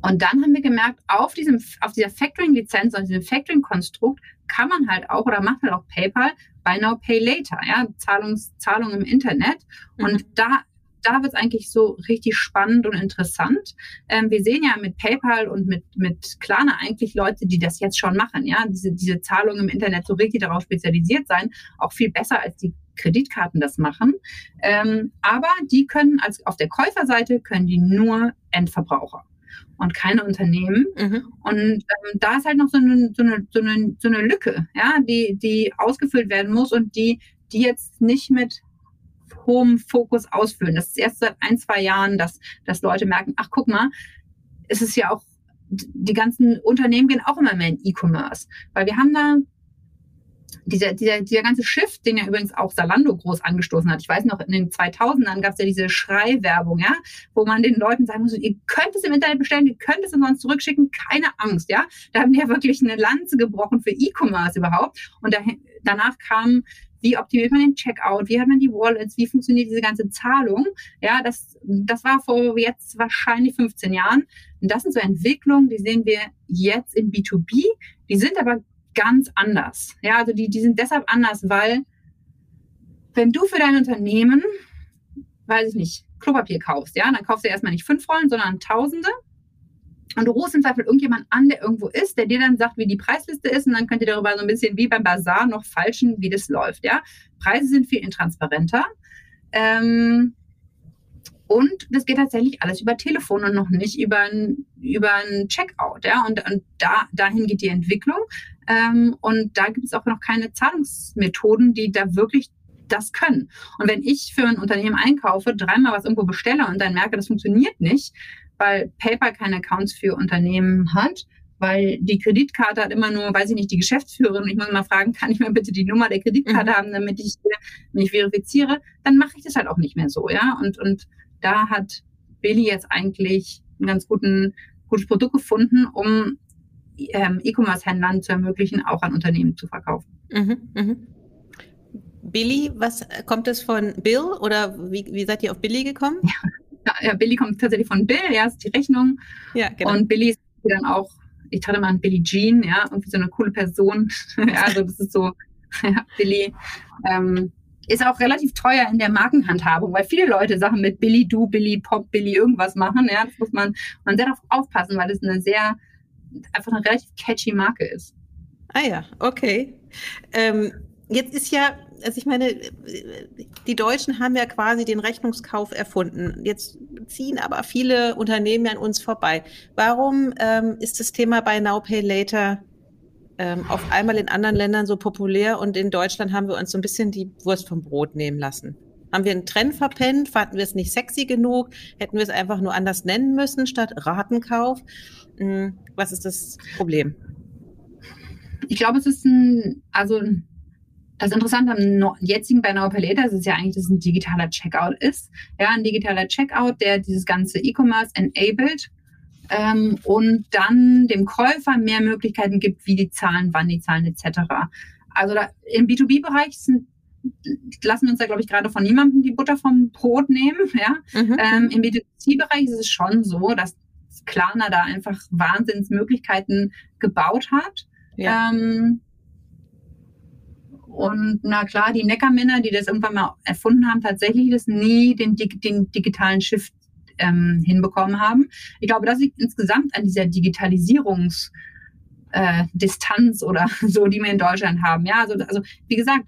und dann haben wir gemerkt, auf diesem, auf dieser Factoring-Lizenz und diesem Factoring-Konstrukt kann man halt auch oder macht halt auch PayPal Buy Now Pay Later, ja, Zahlungs, Zahlung im Internet. Und mhm. da da wird es eigentlich so richtig spannend und interessant. Ähm, wir sehen ja mit PayPal und mit, mit Klarna eigentlich Leute, die das jetzt schon machen, ja, diese, diese Zahlungen im Internet so richtig darauf spezialisiert sein, auch viel besser als die Kreditkarten das machen. Ähm, aber die können als auf der Käuferseite können die nur Endverbraucher und keine Unternehmen. Mhm. Und ähm, da ist halt noch so eine, so eine, so eine, so eine Lücke, ja, die, die ausgefüllt werden muss und die, die jetzt nicht mit hohem Fokus ausfüllen. Das ist erst seit ein, zwei Jahren, dass, dass Leute merken, ach guck mal, es ist ja auch, die ganzen Unternehmen gehen auch immer mehr in E-Commerce. Weil wir haben da dieser, dieser, dieser ganze Shift, den ja übrigens auch Salando groß angestoßen hat. Ich weiß noch, in den 2000ern gab es ja diese Schreiwerbung, ja, wo man den Leuten sagen muss, ihr könnt es im Internet bestellen, ihr könnt es uns zurückschicken, keine Angst, ja. Da haben die ja wirklich eine Lanze gebrochen für E-Commerce überhaupt. Und da, danach kamen wie optimiert man den Checkout, wie hat man die Wallets, wie funktioniert diese ganze Zahlung. Ja, das, das war vor jetzt wahrscheinlich 15 Jahren. Und das sind so Entwicklungen, die sehen wir jetzt in B2B, die sind aber ganz anders. Ja, also die, die sind deshalb anders, weil wenn du für dein Unternehmen, weiß ich nicht, Klopapier kaufst, ja, dann kaufst du erstmal nicht fünf Rollen, sondern Tausende. Und du rufst im Zweifel irgendjemand an, der irgendwo ist, der dir dann sagt, wie die Preisliste ist. Und dann könnt ihr darüber so ein bisschen wie beim Bazar noch falschen, wie das läuft. Ja? Preise sind viel intransparenter. Ähm, und das geht tatsächlich alles über Telefon und noch nicht über ein, über ein Checkout. Ja? Und, und da, dahin geht die Entwicklung. Ähm, und da gibt es auch noch keine Zahlungsmethoden, die da wirklich das können. Und wenn ich für ein Unternehmen einkaufe, dreimal was irgendwo bestelle und dann merke, das funktioniert nicht, weil PayPal keine Accounts für Unternehmen hat, weil die Kreditkarte hat immer nur, weiß ich nicht, die Geschäftsführerin. Und ich muss mal fragen, kann ich mir bitte die Nummer der Kreditkarte mhm. haben, damit ich mich verifiziere? Dann mache ich das halt auch nicht mehr so, ja. Und, und da hat Billy jetzt eigentlich ein ganz guten, gutes Produkt gefunden, um ähm, E-Commerce-Händlern zu ermöglichen, auch an Unternehmen zu verkaufen. Mhm, mh. Billy, was kommt es von Bill oder wie, wie seid ihr auf Billy gekommen? Ja, (laughs) ja, Billy kommt tatsächlich von Bill, ja, ist die Rechnung. Ja, genau. Und Billy ist dann auch, ich hatte mal an Billy Jean, ja, irgendwie so eine coole Person. (laughs) ja, also das ist so, (laughs) ja, Billy. Ähm, ist auch relativ teuer in der Markenhandhabung, weil viele Leute Sachen mit Billy Do, Billy Pop, Billy irgendwas machen. Ja, das muss man, man sehr darauf aufpassen, weil es eine sehr, einfach eine relativ catchy Marke ist. Ah ja, okay. Ähm, jetzt ist ja also ich meine, die Deutschen haben ja quasi den Rechnungskauf erfunden. Jetzt ziehen aber viele Unternehmen an uns vorbei. Warum ähm, ist das Thema Buy Now Pay Later ähm, auf einmal in anderen Ländern so populär und in Deutschland haben wir uns so ein bisschen die Wurst vom Brot nehmen lassen? Haben wir einen Trend verpennt? Fanden wir es nicht sexy genug? Hätten wir es einfach nur anders nennen müssen statt Ratenkauf? Hm, was ist das Problem? Ich glaube, es ist ein, also das Interessante am jetzigen Buy Now Pay Later ist ja eigentlich, dass es ein digitaler Checkout ist. Ja, ein digitaler Checkout, der dieses ganze E-Commerce enabled ähm, und dann dem Käufer mehr Möglichkeiten gibt, wie die zahlen, wann die zahlen etc. Also da, im B2B-Bereich lassen wir uns da, glaube ich, gerade von niemandem die Butter vom Brot nehmen. (laughs) Ja? Mhm. Ähm, Im B2C-Bereich ist es schon so, dass Klarna da einfach Wahnsinnsmöglichkeiten gebaut hat. Ja. Ähm, und na klar, die Neckermänner, die das irgendwann mal erfunden haben, tatsächlich das nie den, den digitalen Shift ähm, hinbekommen haben. Ich glaube, das liegt insgesamt an dieser Digitalisierungsdistanz äh, oder (laughs) so, die wir in Deutschland haben. Ja, also, also wie gesagt,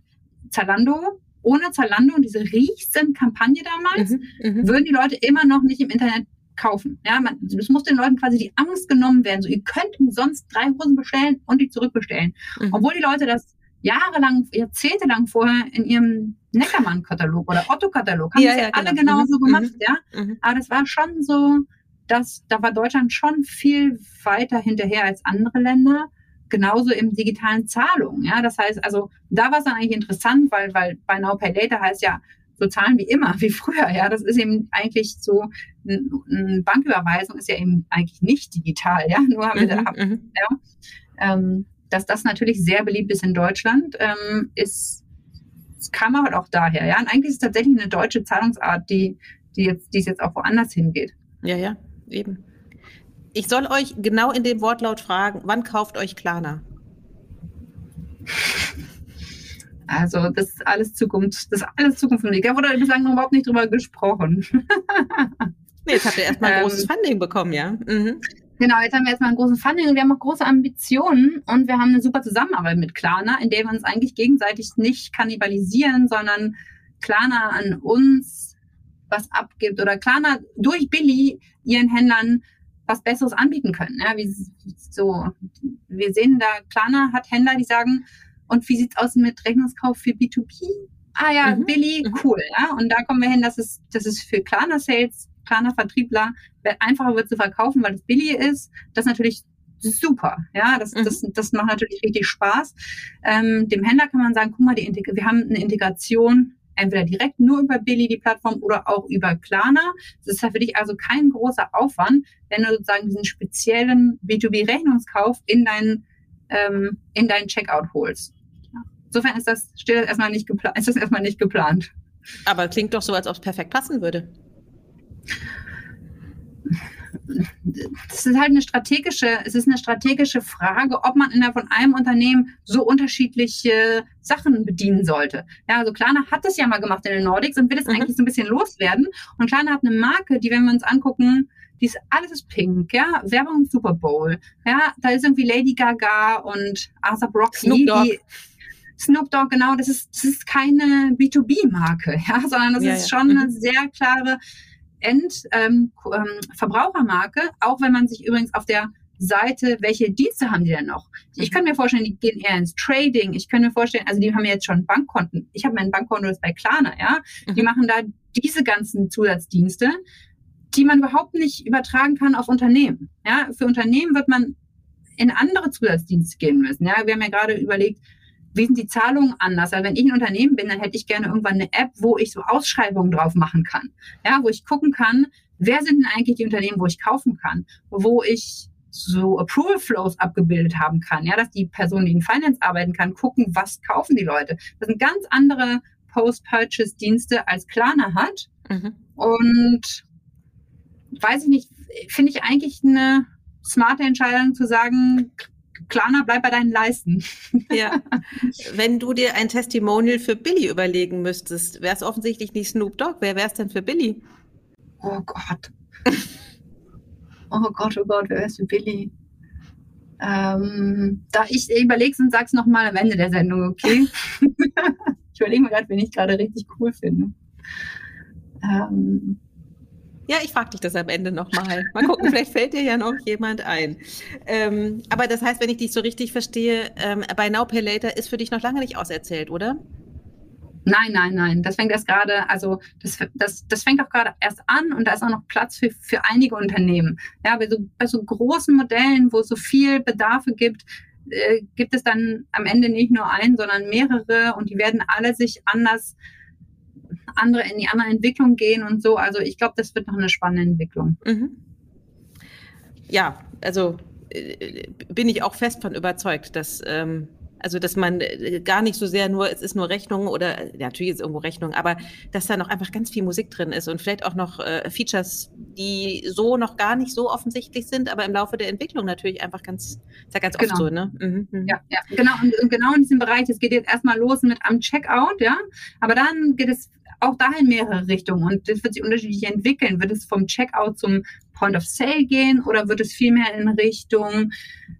Zalando, ohne Zalando und diese riesen Kampagne damals, mhm, mhm, würden die Leute immer noch nicht im Internet kaufen. Ja, man, es muss den Leuten quasi die Angst genommen werden. So, ihr könnt umsonst drei Hosen bestellen und die zurückbestellen. Mhm. Obwohl die Leute das jahrelang, jahrzehntelang vorher in ihrem Neckermann-Katalog oder Otto-Katalog haben ja, ja, ja alle genau. genauso mhm. gemacht, mhm. ja. Mhm. Aber das war schon so, dass da war Deutschland schon viel weiter hinterher als andere Länder. Genauso im digitalen Zahlungen, ja. Das heißt, also da war es dann eigentlich interessant, weil, weil bei Now Pay Later heißt ja, so zahlen wie immer, (laughs) wie früher, ja. Das ist eben eigentlich so, eine Banküberweisung ist ja eben eigentlich nicht digital, ja. Nur haben wir da, mhm, mhm. ja. Ähm, dass das natürlich sehr beliebt ist in Deutschland, ähm, ist, es kam aber auch daher. Ja, und eigentlich ist es tatsächlich eine deutsche Zahlungsart, die, die jetzt, die es jetzt auch woanders hingeht. Ja, ja, eben. Ich soll euch genau in dem Wortlaut fragen, wann kauft euch Klarna? Also, das ist alles Zukunft, das ist alles Zukunft von mir. Da wurde bislang noch überhaupt nicht drüber gesprochen. nee, jetzt habt ihr erstmal ein (laughs) großes ähm, Funding bekommen, ja. Mhm. Genau, jetzt haben wir erstmal einen großen Funding und wir haben auch große Ambitionen und wir haben eine super Zusammenarbeit mit Klarna, in der wir uns eigentlich gegenseitig nicht kannibalisieren, sondern Klarna an uns was abgibt oder Klarna durch Billy ihren Händlern was Besseres anbieten können. Ja, wie, so, wir sehen da, Klarna hat Händler, die sagen, und wie sieht's aus mit Rechnungskauf für B2B? Ah ja, mhm. Billy, mhm. cool. Ja, und da kommen wir hin, dass es, dass es für Klarna Sales kleiner Vertriebler einfacher wird zu verkaufen, weil es billig ist. Das ist natürlich super. Ja, das, mhm. das, das macht natürlich richtig Spaß. Ähm, dem Händler kann man sagen, guck mal, die wir haben eine Integration entweder direkt nur über Billy, die Plattform, oder auch über Klarna. Das ist ja für dich also kein großer Aufwand, wenn du sozusagen diesen speziellen B2B-Rechnungskauf in deinen, ähm, in deinen Checkout holst. insofern ist das, steht das erstmal nicht geplant, (laughs) ist das erstmal nicht geplant. Aber klingt doch so, als ob es perfekt passen würde das ist halt eine strategische, es ist eine strategische Frage, ob man innerhalb von einem Unternehmen so unterschiedliche Sachen bedienen sollte. Ja, also Klarna hat das ja mal gemacht in den Nordics und will es mhm. eigentlich so ein bisschen loswerden. Und Klarna hat eine Marke, die, wenn wir uns angucken, die ist, alles ist pink, ja, Werbung im Super Bowl, ja, da ist irgendwie Lady Gaga und Arthur Brocky, Snoop Dogg. Die, Snoop Dogg, genau, das ist, das ist keine B2B-Marke, ja, sondern das ja, ist ja. schon mhm. eine sehr klare Endverbrauchermarke, ähm, ähm, auch wenn man sich übrigens auf der Seite, welche Dienste haben die denn noch? Ich mhm. kann mir vorstellen, die gehen eher ins Trading. Ich kann mir vorstellen, also die haben jetzt schon Bankkonten. Ich habe mein Bankkonto jetzt bei Klarna, ja. Die mhm. machen da diese ganzen Zusatzdienste, die man überhaupt nicht übertragen kann auf Unternehmen. Ja, für Unternehmen wird man in andere Zusatzdienste gehen müssen. Ja, wir haben ja gerade überlegt, sind die Zahlungen anders? Also wenn ich ein Unternehmen bin, dann hätte ich gerne irgendwann eine App, wo ich so Ausschreibungen drauf machen kann. Ja, wo ich gucken kann, wer sind denn eigentlich die Unternehmen, wo ich kaufen kann, wo ich so Approval Flows abgebildet haben kann, ja, dass die Person, die in Finance arbeiten kann, gucken, was kaufen die Leute. Das sind ganz andere Post-Purchase-Dienste als Klarna hat. Mhm. Und weiß ich nicht, finde ich eigentlich eine smarte Entscheidung zu sagen, Klarna, bleib bei deinen Leisten. (laughs) Ja. Wenn du dir ein Testimonial für Billy überlegen müsstest, wäre es offensichtlich nicht Snoop Dogg. Wer wäre es denn für Billy? Oh Gott. (laughs) Oh Gott, oh Gott, wer wäre es für Billy? Ähm, da ich überleg's und sag's nochmal am Ende der Sendung, okay? (laughs) ich überlege mir gerade, wen ich gerade richtig cool finde. Ähm, ja, ich frage dich das am Ende nochmal. Mal gucken, (laughs) vielleicht fällt dir ja noch jemand ein. Ähm, aber das heißt, wenn ich dich so richtig verstehe, ähm, bei Now Pay Later ist für dich noch lange nicht auserzählt, oder? Nein, nein, nein. Das fängt erst gerade, also das, das, das fängt auch gerade erst an und da ist auch noch Platz für, für einige Unternehmen. Ja, bei so, bei so großen Modellen, wo es so viel Bedarfe gibt, äh, gibt es dann am Ende nicht nur einen, sondern mehrere und die werden alle sich anders andere in die andere Entwicklung gehen und so. Also ich glaube, das wird noch eine spannende Entwicklung. Mhm. Ja, also äh, bin ich auch fest von überzeugt, dass ähm, also dass man äh, gar nicht so sehr nur, es ist nur Rechnung oder ja, natürlich ist irgendwo Rechnung, aber dass da noch einfach ganz viel Musik drin ist und vielleicht auch noch äh, Features, die so noch gar nicht so offensichtlich sind, aber im Laufe der Entwicklung natürlich einfach ganz, ist ja ganz genau. oft so, ne? Mhm, mhm. Ja, ja, genau. Und, und genau in diesem Bereich, es geht jetzt erstmal los mit am Checkout, ja, aber dann geht es auch da in mehrere Richtungen und das wird sich unterschiedlich entwickeln. Wird es vom Checkout zum Point of Sale gehen oder wird es vielmehr in Richtung,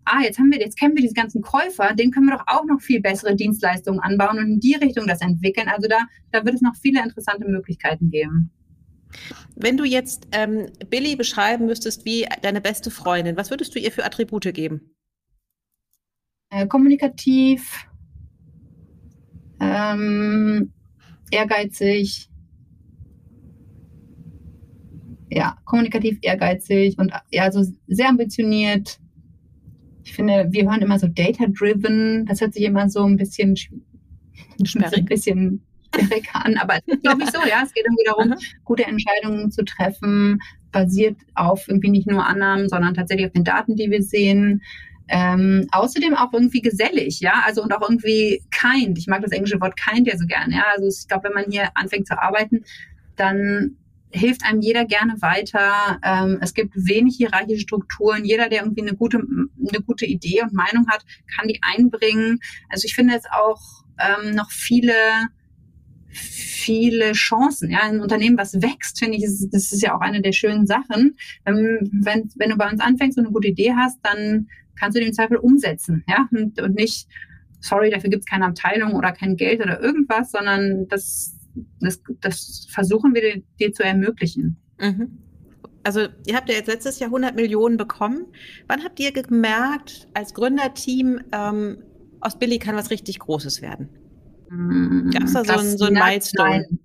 ah, jetzt haben wir, jetzt kennen wir diese ganzen Käufer, denen können wir doch auch noch viel bessere Dienstleistungen anbauen und in die Richtung das entwickeln. Also da, da wird es noch viele interessante Möglichkeiten geben. Wenn du jetzt ähm, Billy beschreiben müsstest wie deine beste Freundin, was würdest du ihr für Attribute geben? Äh, kommunikativ, ähm, ehrgeizig, ja, kommunikativ ehrgeizig und ja, also sehr ambitioniert. Ich finde, wir hören immer so data-driven. Das hört sich immer so ein bisschen, sperrig. ein bisschen schwierig an, aber (laughs) glaube ich so, ja. Es geht irgendwie darum, gute Entscheidungen zu treffen, basiert auf irgendwie nicht nur Annahmen, sondern tatsächlich auf den Daten, die wir sehen. Ähm, außerdem auch irgendwie gesellig, ja, also und auch irgendwie kind. Ich mag das englische Wort kind ja so gern, ja. Also ich glaube, wenn man hier anfängt zu arbeiten, dann hilft einem jeder gerne weiter. Ähm, es gibt wenig hierarchische Strukturen. Jeder, der irgendwie eine gute, eine gute Idee und Meinung hat, kann die einbringen. Also ich finde jetzt auch ähm, noch viele viele Chancen. Ja, ein Unternehmen, was wächst, finde ich, ist, das ist ja auch eine der schönen Sachen. Ähm, wenn, wenn du bei uns anfängst und eine gute Idee hast, dann kannst du den Zweifel umsetzen, ja, und, und nicht, sorry, dafür gibt es keine Abteilung oder kein Geld oder irgendwas, sondern das, das, das versuchen wir dir, zu ermöglichen. Mhm. Also ihr habt ja jetzt letztes Jahr 100 Millionen bekommen. Wann habt ihr gemerkt, als Gründerteam, ähm, aus Billy kann was richtig Großes werden? Gab es da so ein, so ein Milestone? Nein.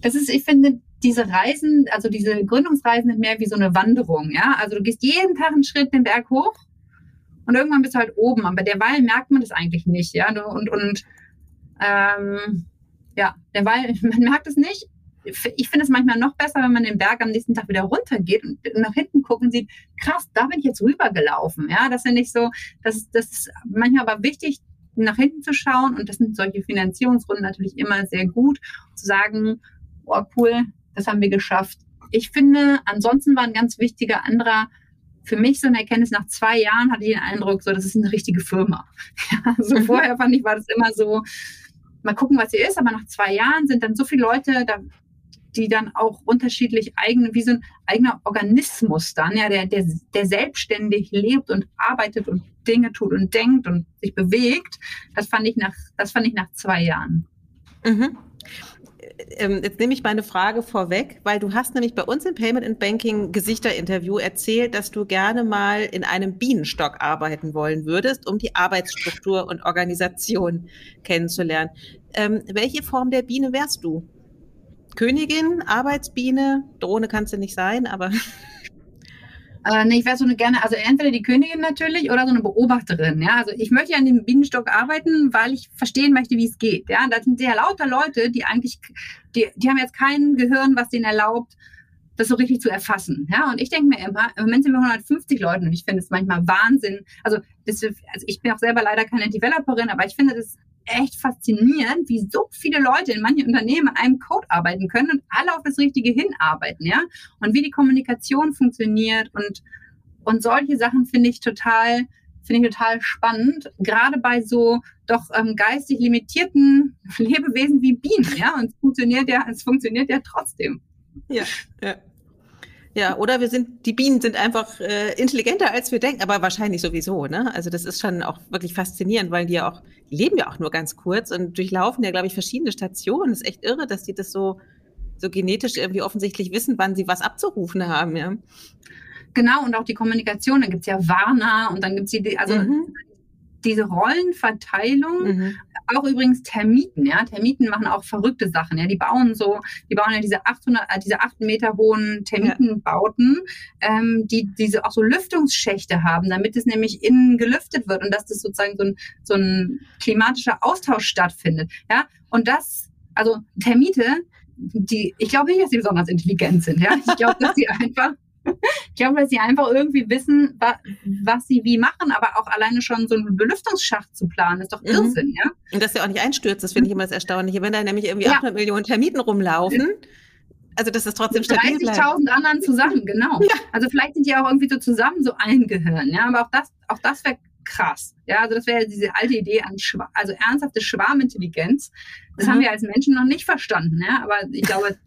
Das ist, ich finde, diese Reisen, also diese Gründungsreisen sind mehr wie so eine Wanderung, ja. Also du gehst jeden Tag einen Schritt den Berg hoch und irgendwann bist du halt oben, aber derweil merkt man das eigentlich nicht, ja. Und, und ähm, ja, derweil, (laughs) man merkt es nicht. Ich finde es manchmal noch besser, wenn man den Berg am nächsten Tag wieder runtergeht und nach hinten guckt und sieht, krass, da bin ich jetzt rübergelaufen. Ja, das finde ich so, das, das ist manchmal aber wichtig, nach hinten zu schauen. Und das sind solche Finanzierungsrunden natürlich immer sehr gut, zu sagen, oh cool, das haben wir geschafft. Ich finde, ansonsten war ein ganz wichtiger anderer für mich so eine Erkenntnis, nach zwei Jahren hatte ich den Eindruck, so, das ist eine richtige Firma. (laughs) Ja, so mhm. vorher fand ich, war das immer so, mal gucken, was sie ist, aber nach zwei Jahren sind dann so viele Leute, da, die dann auch unterschiedlich eigene, wie so ein eigener Organismus dann, ja, der, der, der selbstständig lebt und arbeitet und Dinge tut und denkt und sich bewegt. Das fand ich nach, das fand ich nach zwei Jahren. Mhm. Ähm, jetzt nehme ich meine Frage vorweg, weil du hast nämlich bei uns im Payment and Banking Gesichterinterview erzählt, dass du gerne mal in einem Bienenstock arbeiten wollen würdest, um die Arbeitsstruktur und Organisation kennenzulernen. Ähm, welche Form der Biene wärst du? Königin, Arbeitsbiene, Drohne kannst du nicht sein, aber (laughs) Äh, nee, ich wäre so eine gerne, also entweder die Königin natürlich oder so eine Beobachterin. Ja, also ich möchte ja an dem Bienenstock arbeiten, weil ich verstehen möchte, wie es geht. Ja, das sind sehr lauter Leute, die eigentlich, die, die haben jetzt kein Gehirn, was denen erlaubt, das so richtig zu erfassen. Ja, und ich denke mir immer, im Moment sind wir 150 Leute und ich finde es manchmal Wahnsinn. Also, das, also ich bin auch selber leider keine Developerin, aber ich finde das echt faszinierend, wie so viele Leute in manchen Unternehmen an einem Code arbeiten können und alle auf das Richtige hinarbeiten, ja. Und wie die Kommunikation funktioniert und, und solche Sachen finde ich total, finde ich total spannend, gerade bei so doch ähm, geistig limitierten (laughs) Lebewesen wie Bienen, ja. Und es funktioniert ja, es funktioniert ja trotzdem. Ja, ja. Ja, oder wir sind, die Bienen sind einfach äh, intelligenter, als wir denken, aber wahrscheinlich sowieso, ne? Also das ist schon auch wirklich faszinierend, weil die ja auch, die leben ja auch nur ganz kurz und durchlaufen ja, glaube ich, verschiedene Stationen. Das ist echt irre, dass die das so, so genetisch irgendwie offensichtlich wissen, wann sie was abzurufen haben, ja. Genau, und auch die Kommunikation, da gibt's ja Warner und dann gibt's die, also mhm diese Rollenverteilung, mhm. auch übrigens Termiten, ja, Termiten machen auch verrückte Sachen, ja, die bauen so, die bauen ja diese 800, äh, diese 8 Meter hohen Termitenbauten, ja. ähm, die diese auch so Lüftungsschächte haben, damit es nämlich innen gelüftet wird und dass das sozusagen so ein, so ein klimatischer Austausch stattfindet, ja, und das, also Termite, die, ich glaube nicht, dass sie besonders intelligent sind, ja, ich glaube, dass sie (laughs) einfach ich glaube, dass sie einfach irgendwie wissen, was sie wie machen, aber auch alleine schon so einen Belüftungsschacht zu planen, ist doch mhm. Irrsinn, mhm. ja? Und dass der auch nicht einstürzt, das finde ich immer das Erstaunliche. Wenn da nämlich irgendwie ja. 800 Millionen Termiten rumlaufen, also dass das trotzdem stabil 30.000 anderen zusammen, genau. Ja. Also vielleicht sind die auch irgendwie so zusammen so ein Gehirn, ja, aber auch das, auch das wäre krass. Ja, also das wäre diese alte Idee an Schwa also ernsthafte Schwarmintelligenz. Das mhm. haben wir als Menschen noch nicht verstanden, ja, aber ich glaube,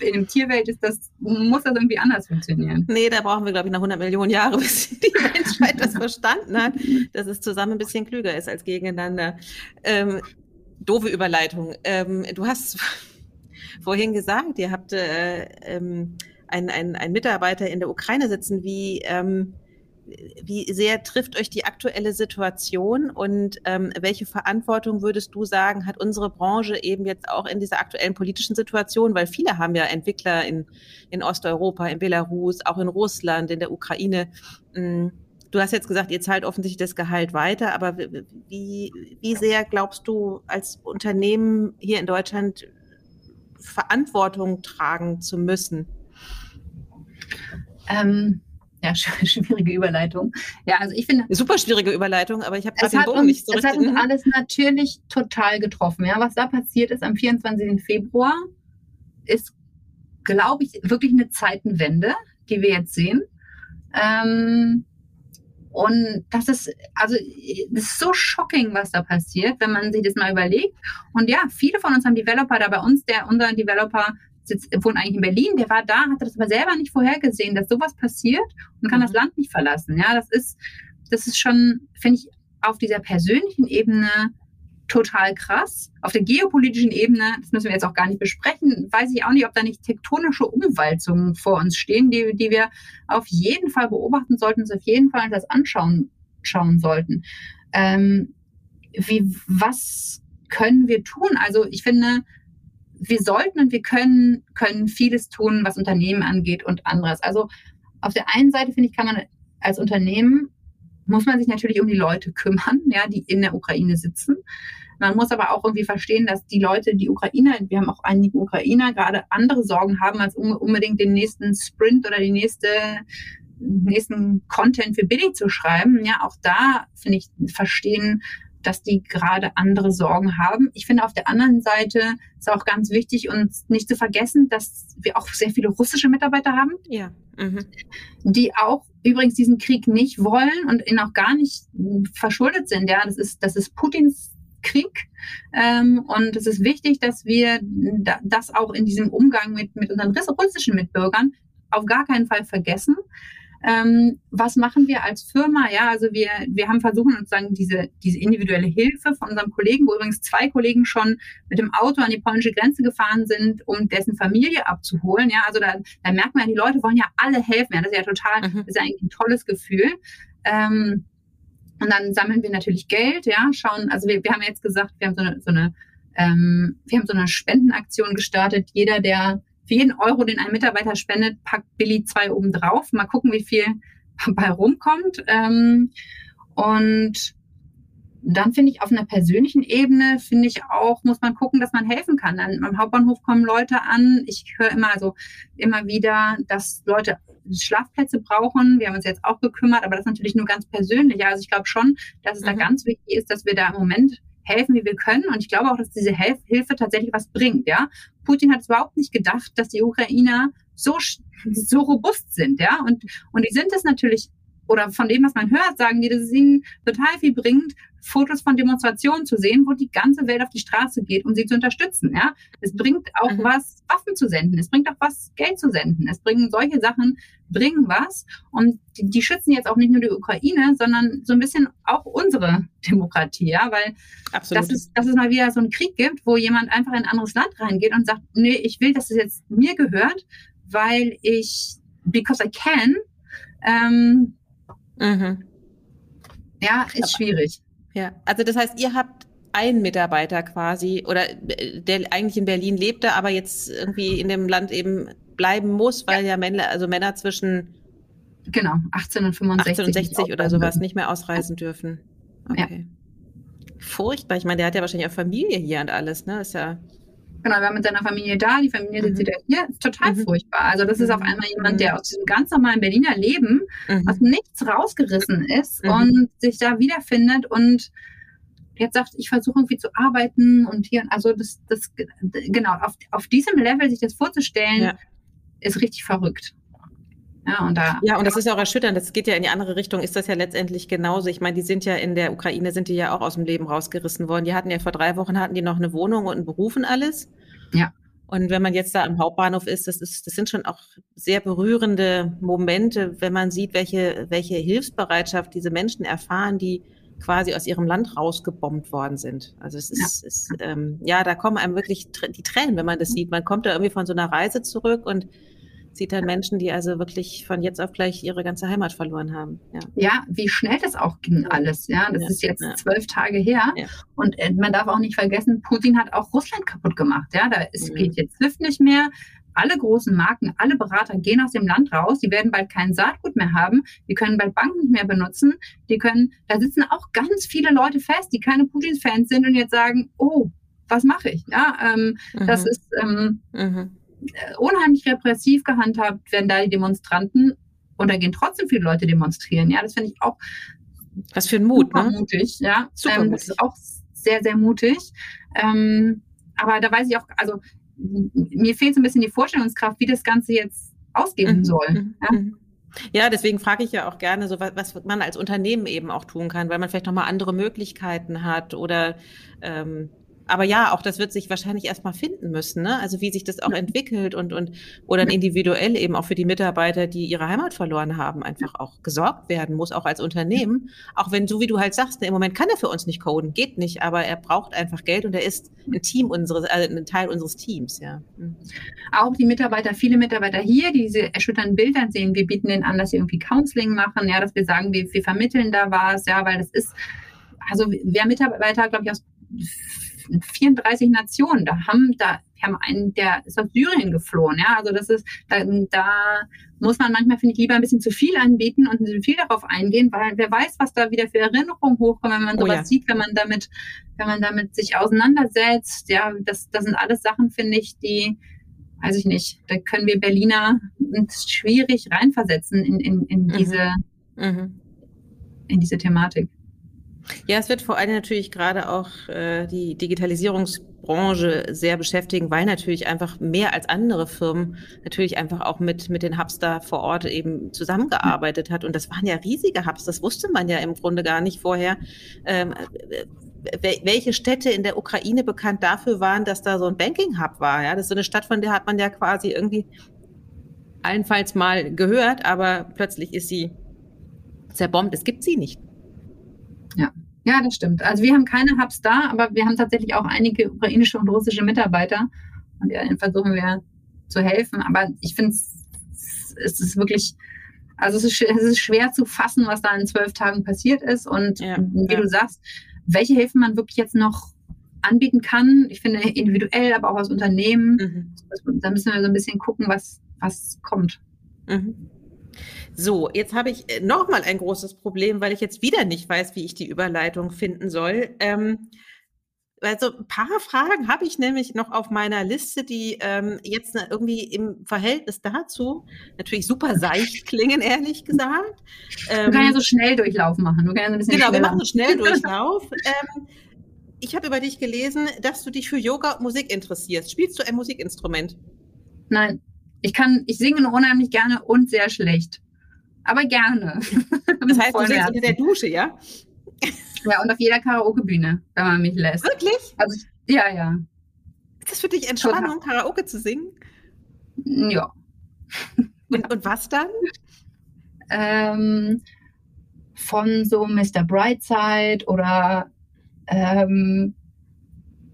in der Tierwelt ist das, muss das irgendwie anders funktionieren. Nee, da brauchen wir, glaube ich, noch 100 Millionen Jahre, (laughs) bis die Menschheit das verstanden hat, dass es zusammen ein bisschen klüger ist als gegeneinander. Ähm, doofe Überleitung. Ähm, du hast (laughs) vorhin gesagt, ihr habt äh, ähm, einen, einen, einen Mitarbeiter in der Ukraine sitzen. Wie, ähm, wie sehr trifft euch die aktuelle Situation und ähm, welche Verantwortung würdest du sagen, hat unsere Branche eben jetzt auch in dieser aktuellen politischen Situation? Weil viele haben ja Entwickler in, in Osteuropa, in Belarus, auch in Russland, in der Ukraine. Mm, du hast jetzt gesagt, ihr zahlt offensichtlich das Gehalt weiter, aber wie, wie sehr glaubst du als Unternehmen hier in Deutschland Verantwortung tragen zu müssen? Ähm ja, (laughs) schwierige Überleitung. Ja, also ich finde. Super schwierige Überleitung, aber ich habe gerade den Bogen uns, nicht so Es hat uns alles natürlich total getroffen. Ja, was da passiert ist am 24. Februar, ist, glaube ich, wirklich eine Zeitenwende, die wir jetzt sehen. Ähm, und das ist, also, das ist so shocking, was da passiert, wenn man sich das mal überlegt. Und ja, viele von uns haben Developer, da bei uns, der, unser Developer sitzt, wohnt eigentlich in Berlin, der war da, hatte das aber selber nicht vorhergesehen, dass sowas passiert und kann mhm. das Land nicht verlassen. Ja, das ist, das ist schon, finde ich, auf dieser persönlichen Ebene total krass. Auf der geopolitischen Ebene, das müssen wir jetzt auch gar nicht besprechen, weiß ich auch nicht, ob da nicht tektonische Umwälzungen vor uns stehen, die, die wir auf jeden Fall beobachten sollten, uns auf jeden Fall das anschauen schauen sollten. Ähm, wie, was können wir tun? Also ich finde, wir sollten und wir können, können vieles tun, was Unternehmen angeht und anderes. Also auf der einen Seite finde ich, kann man als Unternehmen, muss man sich natürlich um die Leute kümmern, ja, die in der Ukraine sitzen. Man muss aber auch irgendwie verstehen, dass die Leute, die Ukrainer, wir haben auch einige Ukrainer, gerade andere Sorgen haben, als unbedingt den nächsten Sprint oder die nächste nächsten Content für Billy zu schreiben. Ja, auch da finde ich verstehen dass die gerade andere Sorgen haben. Ich finde auf der anderen Seite ist auch ganz wichtig, uns nicht zu vergessen, dass wir auch sehr viele russische Mitarbeiter haben, ja. Mhm. die auch übrigens diesen Krieg nicht wollen und ihn auch gar nicht verschuldet sind. Ja, das ist, das ist Putins Krieg. Ähm, und es ist wichtig, dass wir das auch in diesem Umgang mit, mit unseren russischen Mitbürgern auf gar keinen Fall vergessen. Ähm, was machen wir als Firma? Ja, also wir, wir haben versucht, sozusagen diese, diese individuelle Hilfe von unserem Kollegen, wo übrigens zwei Kollegen schon mit dem Auto an die polnische Grenze gefahren sind, um dessen Familie abzuholen. Ja, also da, da merkt man, die Leute wollen ja alle helfen. Ja, das ist ja total, mhm. das ist ja eigentlich ein tolles Gefühl. Ähm, und dann sammeln wir natürlich Geld, ja, schauen, also wir, wir haben jetzt gesagt, wir haben so eine, so eine ähm, wir haben so eine Spendenaktion gestartet. Jeder, der für jeden Euro, den ein Mitarbeiter spendet, packt Billy zwei oben drauf. Mal gucken, wie viel (laughs) bei rumkommt. Ähm, und dann finde ich auf einer persönlichen Ebene, finde ich auch, muss man gucken, dass man helfen kann. Dann am Hauptbahnhof kommen Leute an. Ich höre immer so, immer wieder, dass Leute Schlafplätze brauchen. Wir haben uns jetzt auch gekümmert, aber das ist natürlich nur ganz persönlich. Also ich glaube schon, dass es mhm. da ganz wichtig ist, dass wir da im Moment helfen, wie wir können. Und ich glaube auch, dass diese Hilf Hilfe tatsächlich was bringt. Ja, Putin hat es überhaupt nicht gedacht, dass die Ukrainer so so robust sind. Ja, und und die sind es natürlich oder von dem, was man hört, sagen die, dass es ihnen total viel bringt, Fotos von Demonstrationen zu sehen, wo die ganze Welt auf die Straße geht, um sie zu unterstützen. Ja, es bringt auch mhm. was, Waffen zu senden. Es bringt auch was, Geld zu senden. Es bringen solche Sachen, bringen was. Und die, die schützen jetzt auch nicht nur die Ukraine, sondern so ein bisschen auch unsere (laughs) Demokratie. Ja, weil Absolut. das ist, dass es mal wieder so einen Krieg gibt, wo jemand einfach in ein anderes Land reingeht und sagt, nee, ich will, dass es jetzt mir gehört, weil ich, because I can, ähm, mhm. ja, ist schwierig. Ja, also das heißt, ihr habt einen Mitarbeiter quasi oder äh, der eigentlich in Berlin lebte, aber jetzt irgendwie in dem Land eben bleiben muss, weil ja, ja Männer, also Männer zwischen genau 18 und 65, 18 und 60 oder sowas nicht mehr ausreisen dürfen. Okay. Ja. Furchtbar. Ich meine, der hat ja wahrscheinlich auch Familie hier und alles, ne? Ist ja Genau, wir haben mit seiner Familie da, die Familie mhm. sitzt wieder hier. Ist total mhm. furchtbar. Also das ist auf mhm. einmal jemand, der mhm. aus diesem ganz normalen Berliner Leben mhm. aus nichts rausgerissen ist mhm. und sich da wiederfindet und jetzt sagt, ich versuche irgendwie zu arbeiten und hier, also das, das genau, auf, auf diesem Level sich das vorzustellen, ja. ist richtig verrückt. Ja, und da. Ja, und das ist ja auch erschütternd. Das geht ja in die andere Richtung. Ist das ja letztendlich genauso. Ich meine, die sind ja in der Ukraine, sind die ja auch aus dem Leben rausgerissen worden. Die hatten ja vor drei Wochen hatten die noch eine Wohnung und einen Beruf und alles. Ja. Und wenn man jetzt da am Hauptbahnhof ist, das ist, das sind schon auch sehr berührende Momente, wenn man sieht, welche, welche Hilfsbereitschaft diese Menschen erfahren, die quasi aus ihrem Land rausgebombt worden sind. Also es ist, ja, ist, ähm, ja da kommen einem wirklich die Tränen, wenn man das sieht. Man kommt da irgendwie von so einer Reise zurück und sieht dann Menschen, die also wirklich von jetzt auf gleich ihre ganze Heimat verloren haben. Ja, ja wie schnell das auch ging alles. Ja, das ja, ist jetzt ja. zwölf Tage her. Und äh, man darf auch nicht vergessen, Putin hat auch Russland kaputt gemacht. Ja, da ist, mhm. geht jetzt SWIFT nicht mehr. Alle großen Marken, alle Berater gehen aus dem Land raus. Die werden bald kein Saatgut mehr haben. Die können bald Banken nicht mehr benutzen. Die können, da sitzen auch ganz viele Leute fest, die keine Putin-Fans sind und jetzt sagen, oh, was mache ich? Ja, ähm, mhm. das ist, ähm, mhm unheimlich repressiv gehandhabt werden da die Demonstranten und da gehen trotzdem viele Leute demonstrieren. Ja, das finde ich auch. Was für ein Mut, super ne? mutig, ja. Super ähm. Das ist auch sehr, sehr mutig. Ähm, aber da weiß ich auch, also mir fehlt so ein bisschen die Vorstellungskraft, wie das Ganze jetzt ausgehen mhm. soll. Mhm. Ja? Mhm. Ja, deswegen frage ich ja auch gerne, so was, was man als Unternehmen eben auch tun kann, weil man vielleicht nochmal andere Möglichkeiten hat oder ähm, aber ja, auch das wird sich wahrscheinlich erstmal finden müssen, ne? Also wie sich das auch entwickelt und, und dann individuell eben auch für die Mitarbeiter, die ihre Heimat verloren haben, einfach auch gesorgt werden muss, auch als Unternehmen. Auch wenn, so wie du halt sagst, ne, im Moment kann er für uns nicht coden, geht nicht, aber er braucht einfach Geld und er ist ein Team unseres, also ein Teil unseres Teams, ja. Mhm. Auch die Mitarbeiter, viele Mitarbeiter hier, die diese erschütternden Bilder sehen, wir bieten denen an, dass sie irgendwie Counseling machen, ja, dass wir sagen, wir, wir vermitteln da was, ja, weil das ist, also wer Mitarbeiter, glaube ich, aus 34 Nationen. Da haben, da, wir haben einen, der ist aus Syrien geflohen. Ja, also das ist, da, da muss man manchmal, finde ich, lieber ein bisschen zu viel anbieten und zu viel darauf eingehen, weil wer weiß, was da wieder für Erinnerungen hochkommen, wenn man oh sowas oh ja. sieht, wenn man damit, wenn man damit sich auseinandersetzt. Ja, das, das sind alles Sachen, finde ich, die, weiß ich nicht, da können wir Berliner schwierig reinversetzen in, in, in mhm. diese, mhm. in diese Thematik. Ja, es wird vor allem natürlich gerade auch äh, die Digitalisierungsbranche sehr beschäftigen, weil natürlich einfach mehr als andere Firmen natürlich einfach auch mit, mit den Hubs da vor Ort eben zusammengearbeitet hat. Und das waren ja riesige Hubs, das wusste man ja im Grunde gar nicht vorher. Ähm, welche Städte in der Ukraine bekannt dafür waren, dass da so ein Banking-Hub war. Ja, das ist so eine Stadt, von der hat man ja quasi irgendwie allenfalls mal gehört, aber plötzlich ist sie zerbombt. Es gibt sie nicht. Ja. Ja, das stimmt. Also wir haben keine Hubs da, aber wir haben tatsächlich auch einige ukrainische und russische Mitarbeiter und denen versuchen wir zu helfen. Aber ich finde es ist wirklich, also es ist, es ist, schwer zu fassen, was da in zwölf Tagen passiert ist. Und ja, wie ja. du sagst, welche Hilfen man wirklich jetzt noch anbieten kann. Ich finde individuell, aber auch als Unternehmen. Mhm. Da müssen wir so ein bisschen gucken, was, was kommt. Mhm. So, jetzt habe ich äh, nochmal ein großes Problem, weil ich jetzt wieder nicht weiß, wie ich die Überleitung finden soll. Ähm, also ein paar Fragen habe ich nämlich noch auf meiner Liste, die ähm, jetzt irgendwie im Verhältnis dazu natürlich super seicht (laughs) klingen, ehrlich gesagt. Ähm, wir können ja so schnell Durchlauf machen. Wir können ja ein bisschen genau, wir machen schnell (laughs) Durchlauf. ähm, ich habe über dich gelesen, dass du dich für Yoga und Musik interessierst. Spielst du ein Musikinstrument? Nein. Ich kann, ich singe unheimlich gerne und sehr schlecht. Aber gerne. (laughs) Das heißt, du singst in der Dusche, ja? Ja, und auf jeder Karaoke-Bühne, wenn man mich lässt. Wirklich? Also, ja, ja. Ist das für dich Entspannung, Karaoke zu singen? Ja. Und, und was dann? Ähm, von so Mr. Brightside oder ähm,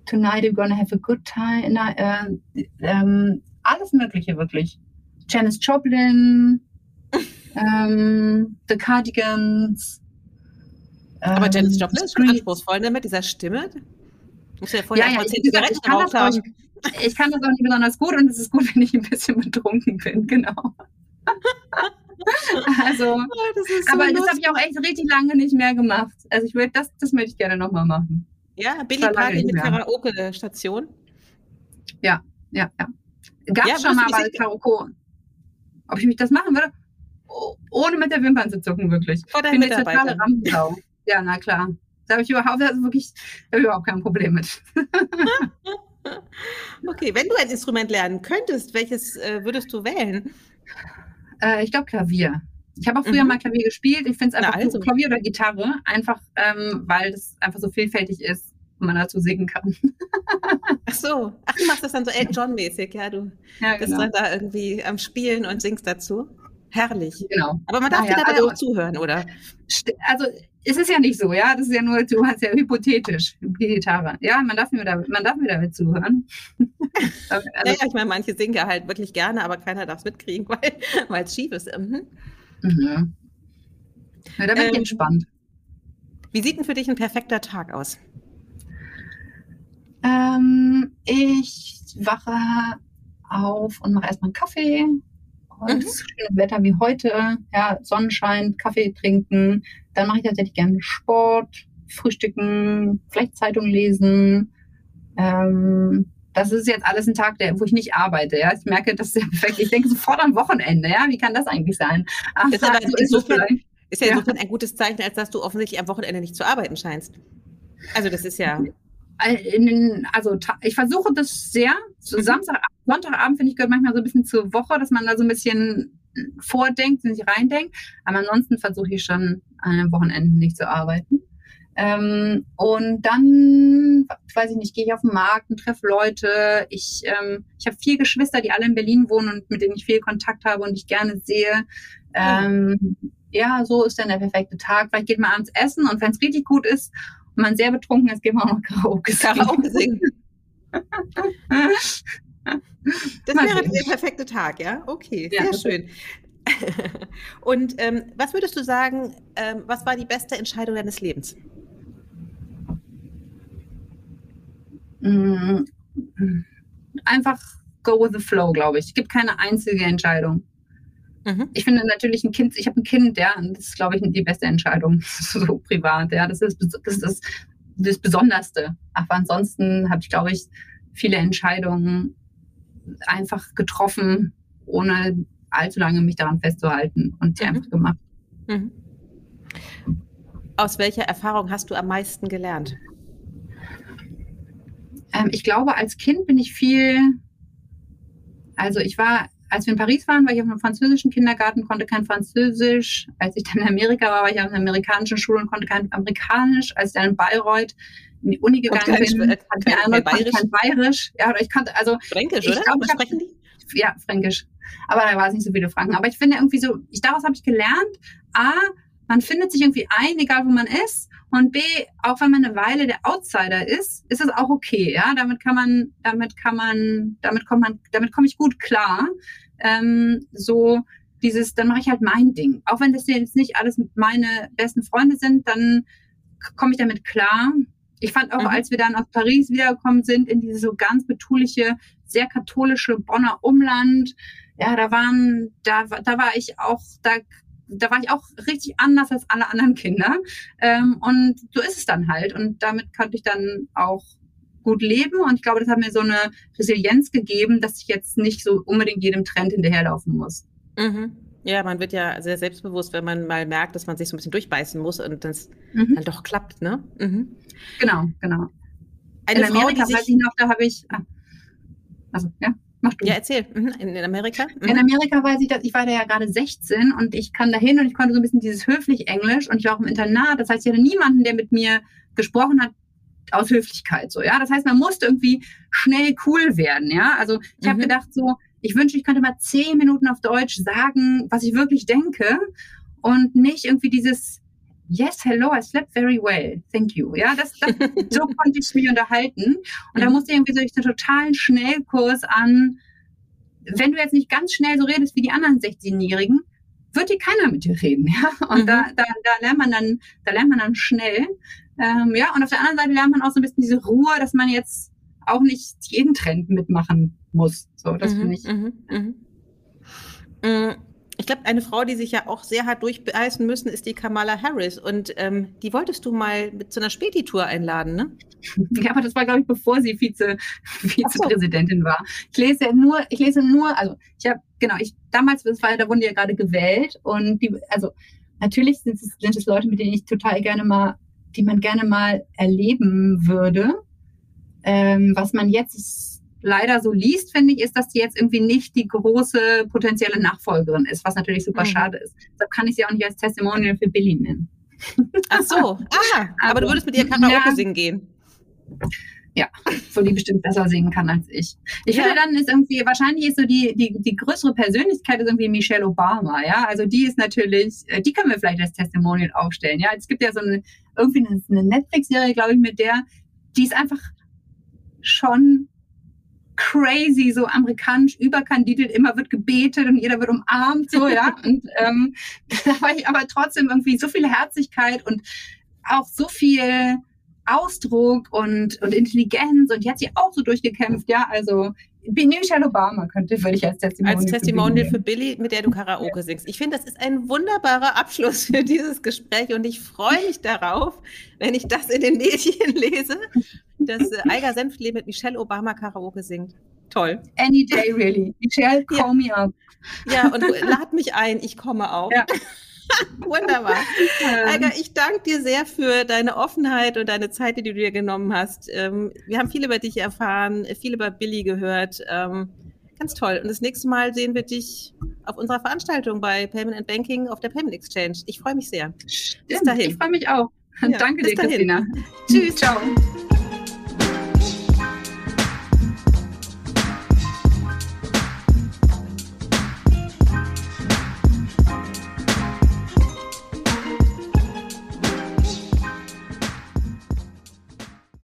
Tonight You're Gonna Have a Good Time. Äh, ähm, alles Mögliche, wirklich. Janis Joplin, (laughs) ähm, The Cardigans. Aber Janis ähm, Joplin ist schon anspruchsvoll ne, mit dieser Stimme. Muss ja vorher ja, ja, ich, kann das auch, ich kann das auch nicht besonders gut und es ist gut, (laughs) wenn ich ein bisschen betrunken bin, genau. (laughs) also, oh, das so aber lustig. das habe ich auch echt richtig lange nicht mehr gemacht. Also ich würde das, das möchte ich gerne nochmal machen. Ja, Billy Party mit Karaoke-Station. Ja, ja, ja. Gab ja, schon mal bei Karaoke. Ob ich mich das machen würde? ohne mit der Wimpern zu zucken, wirklich. Vor ich totale Rampensau. ja, na klar. Da habe ich überhaupt, also wirklich, überhaupt kein Problem mit. (laughs) okay, wenn du ein Instrument lernen könntest, welches äh, würdest du wählen? Äh, ich glaube Klavier. Ich habe auch früher mhm. mal Klavier gespielt. Ich finde es einfach also. Klavier oder Gitarre, einfach ähm, weil es einfach so vielfältig ist man dazu singen kann. (laughs) Ach so, ach du machst das dann so Elton John mäßig, ja du ja, genau. bist dann da irgendwie am Spielen und singst dazu. Herrlich. Genau. Aber man darf dir dabei also, auch zuhören, oder? Also es ist ja nicht so, ja. Das ist ja nur, du hast ja hypothetisch Gitarre. Ja, man darf mir da, man darf mir damit zuhören. (laughs) also, naja, ich meine, manche singen ja halt wirklich gerne, aber keiner darf es mitkriegen, (laughs) weil es schief ist. Mhm. Mhm. Ja, da bin ähm, ich entspannt. Wie sieht denn für dich ein perfekter Tag aus? Ähm, ich wache auf und mache erstmal einen Kaffee, und mhm. schönes Wetter wie heute, ja, Sonnenschein, Kaffee trinken. Dann mache ich tatsächlich gerne Sport, frühstücken, vielleicht Zeitung lesen. Ähm, das ist jetzt alles ein Tag, der, wo ich nicht arbeite. Ja, ich merke, das ist ja perfekt. Ich denke sofort am Wochenende. Ja, wie kann das eigentlich sein? Ach, das aber so ist, insofern, ist ja insofern ja. ein gutes Zeichen, als dass du offensichtlich am Wochenende nicht zu arbeiten scheinst. Also das ist ja. Den, also ich versuche das sehr. So mhm. Samstag, Sonntagabend finde ich gehört manchmal so ein bisschen zur Woche, dass man da so ein bisschen vordenkt, sich reindenkt. Aber ansonsten versuche ich schon an den Wochenenden nicht zu arbeiten. Ähm, und dann, weiß ich nicht, gehe ich auf den Markt und treffe Leute. Ich, ähm, ich habe vier Geschwister, die alle in Berlin wohnen und mit denen ich viel Kontakt habe und ich gerne sehe. Ähm, ja, so ist dann der perfekte Tag. Vielleicht geht man abends essen und wenn es richtig gut ist und man sehr betrunken ist, geht man auch (laughs) noch Karaoke singen. (laughs) Das wäre der perfekte Tag, ja? Okay, ja, sehr schön. (laughs) Und ähm, was würdest du sagen, ähm, was war die beste Entscheidung deines Lebens? Mm, einfach go with the flow, glaube ich. Es gibt keine einzige Entscheidung. Mhm. Ich finde natürlich ein Kind, ich habe ein Kind, ja, und das ist, glaube ich, die beste Entscheidung, (laughs) so privat, ja. Das ist das, ist das Besonderste. Aber ansonsten habe ich, glaube ich, viele Entscheidungen einfach getroffen, ohne allzu lange mich daran festzuhalten und die mhm. einfach gemacht. Mhm. aus welcher Erfahrung hast du am meisten gelernt? Ähm, ich glaube, als Kind bin ich viel, also ich war, als wir in Paris waren, war ich auf einem französischen Kindergarten, konnte kein Französisch. Als ich dann in Amerika war, war ich auf einer amerikanischen Schule und konnte kein Amerikanisch. Als ich dann in Bayreuth in die Uni gegangen kein, bin, hatte kein, kein, Bayerisch. kein Bayerisch. Ja, oder ich konnte, also. Fränkisch, oder? Glaub, Was sprechen die? Ja, Fränkisch. Aber da war es nicht so viele Franken. Aber ich finde irgendwie so, ich, daraus habe ich gelernt, A, man findet sich irgendwie ein, egal wo man ist. Und B, auch wenn man eine Weile der Outsider ist, ist es auch okay. Ja, damit kann man, damit kann man, damit kommt man, damit komme ich gut klar. Ähm, so dieses, dann mache ich halt mein Ding. Auch wenn das jetzt nicht alles meine besten Freunde sind, dann komme ich damit klar. Ich fand auch, mhm. als wir dann aus Paris wiedergekommen sind, in dieses so ganz betuliche, sehr katholische Bonner Umland, ja, da waren, da, da war ich auch, da da war ich auch richtig anders als alle anderen Kinder. Ähm, und so ist es dann halt. Und damit konnte ich dann auch gut leben. Und ich glaube, das hat mir so eine Resilienz gegeben, dass ich jetzt nicht so unbedingt jedem Trend hinterherlaufen muss. Mhm. Ja, man wird ja sehr selbstbewusst, wenn man mal merkt, dass man sich so ein bisschen durchbeißen muss und das mhm. dann doch klappt, ne? Mhm. Genau, genau. Eine In Frau, Amerika, sich... weiß ich noch, da habe ich. Ah, also, ja. Mach du. Ja, erzähl. Mhm. In, Amerika? Mhm. In Amerika weiß ich, dass ich war da ja gerade 16 und ich kam da hin und ich konnte so ein bisschen dieses höflich Englisch und ich war auch im Internat. Das heißt, ich hatte niemanden, der mit mir gesprochen hat aus Höflichkeit. So, ja. Das heißt, man musste irgendwie schnell cool werden. Ja. Also ich mhm. habe gedacht, so, ich wünsche, ich könnte mal zehn Minuten auf Deutsch sagen, was ich wirklich denke und nicht irgendwie dieses Yes, hello, I slept very well. Thank you. Ja, das, das so (laughs) konnte ich mich unterhalten. Und da mhm. musste ich irgendwie so einen totalen Schnellkurs an, wenn du jetzt nicht ganz schnell so redest wie die anderen 16-Jährigen, wird dir keiner mit dir reden, (laughs) ja. Und mhm. da, da, da lernt man dann, da lernt man dann schnell. Ähm, ja, und auf der anderen Seite lernt man auch so ein bisschen diese Ruhe, dass man jetzt auch nicht jeden Trend mitmachen muss. So, das mhm. finde ich. Mhm. Ich glaube, eine Frau, die sich ja auch sehr hart durchbeißen müssen, ist die Kamala Harris. Und ähm, die wolltest du mal mit zu einer Späti-Tour einladen, ne? (laughs) Ja, aber das war, glaube ich, bevor sie Vize, Vizepräsidentin so. war. Ich lese ja nur, ich lese nur, also ich habe, genau, ich damals, das war, da wurden die ja gerade gewählt und die, also natürlich sind es, sind es Leute, mit denen ich total gerne mal, die man gerne mal erleben würde. Ähm, was man jetzt leider so liest, finde ich, ist, dass sie jetzt irgendwie nicht die große potenzielle Nachfolgerin ist, was natürlich super mhm. schade ist. Deshalb kann ich sie auch nicht als Testimonial für Billy nennen. Ach so, (laughs) ah, aber du würdest mit ihr Karaoke ja, singen gehen. Ja, wo die bestimmt besser singen kann als ich. Ich ja. finde dann ist irgendwie, wahrscheinlich ist so die, die, die größere Persönlichkeit ist irgendwie Michelle Obama, ja. Also die ist natürlich, äh, die können wir vielleicht als Testimonial aufstellen, ja. Es gibt ja so eine, irgendwie eine Netflix-Serie, glaube ich, mit der, die ist einfach schon crazy, so amerikanisch überkandidelt, immer wird gebetet und jeder wird umarmt, so, ja. (laughs) Und ähm, (laughs) da war ich aber trotzdem irgendwie so viel Herzlichkeit und auch so viel Ausdruck und, und Intelligenz. Und die hat sich auch so durchgekämpft, ja, also Michelle Obama könnte, würde ich als Testimonial, als Testimonial für Billy, für Billy, mit der du Karaoke singst. Ich finde, das ist ein wunderbarer Abschluss für dieses Gespräch. Und ich freue mich darauf, wenn ich das in den Medien lese, dass äh, Eiger Senftleben mit Michelle Obama Karaoke singt. Toll. Any day, really. Michelle, call ja. me up. Ja, und lad mich ein, ich komme auch. Ja. (laughs) Wunderbar. Eiger, ich danke dir sehr für deine Offenheit und deine Zeit, die du dir genommen hast. Ähm, wir haben viel über dich erfahren, viel über Billy gehört. Ähm, ganz toll. Und das nächste Mal sehen wir dich auf unserer Veranstaltung bei Payment and Banking auf der Payment Exchange. Ich freue mich sehr. Bis dahin. Ich freue mich auch. Ja, Danke dir, dahin. Christina. Tschüss. Ciao.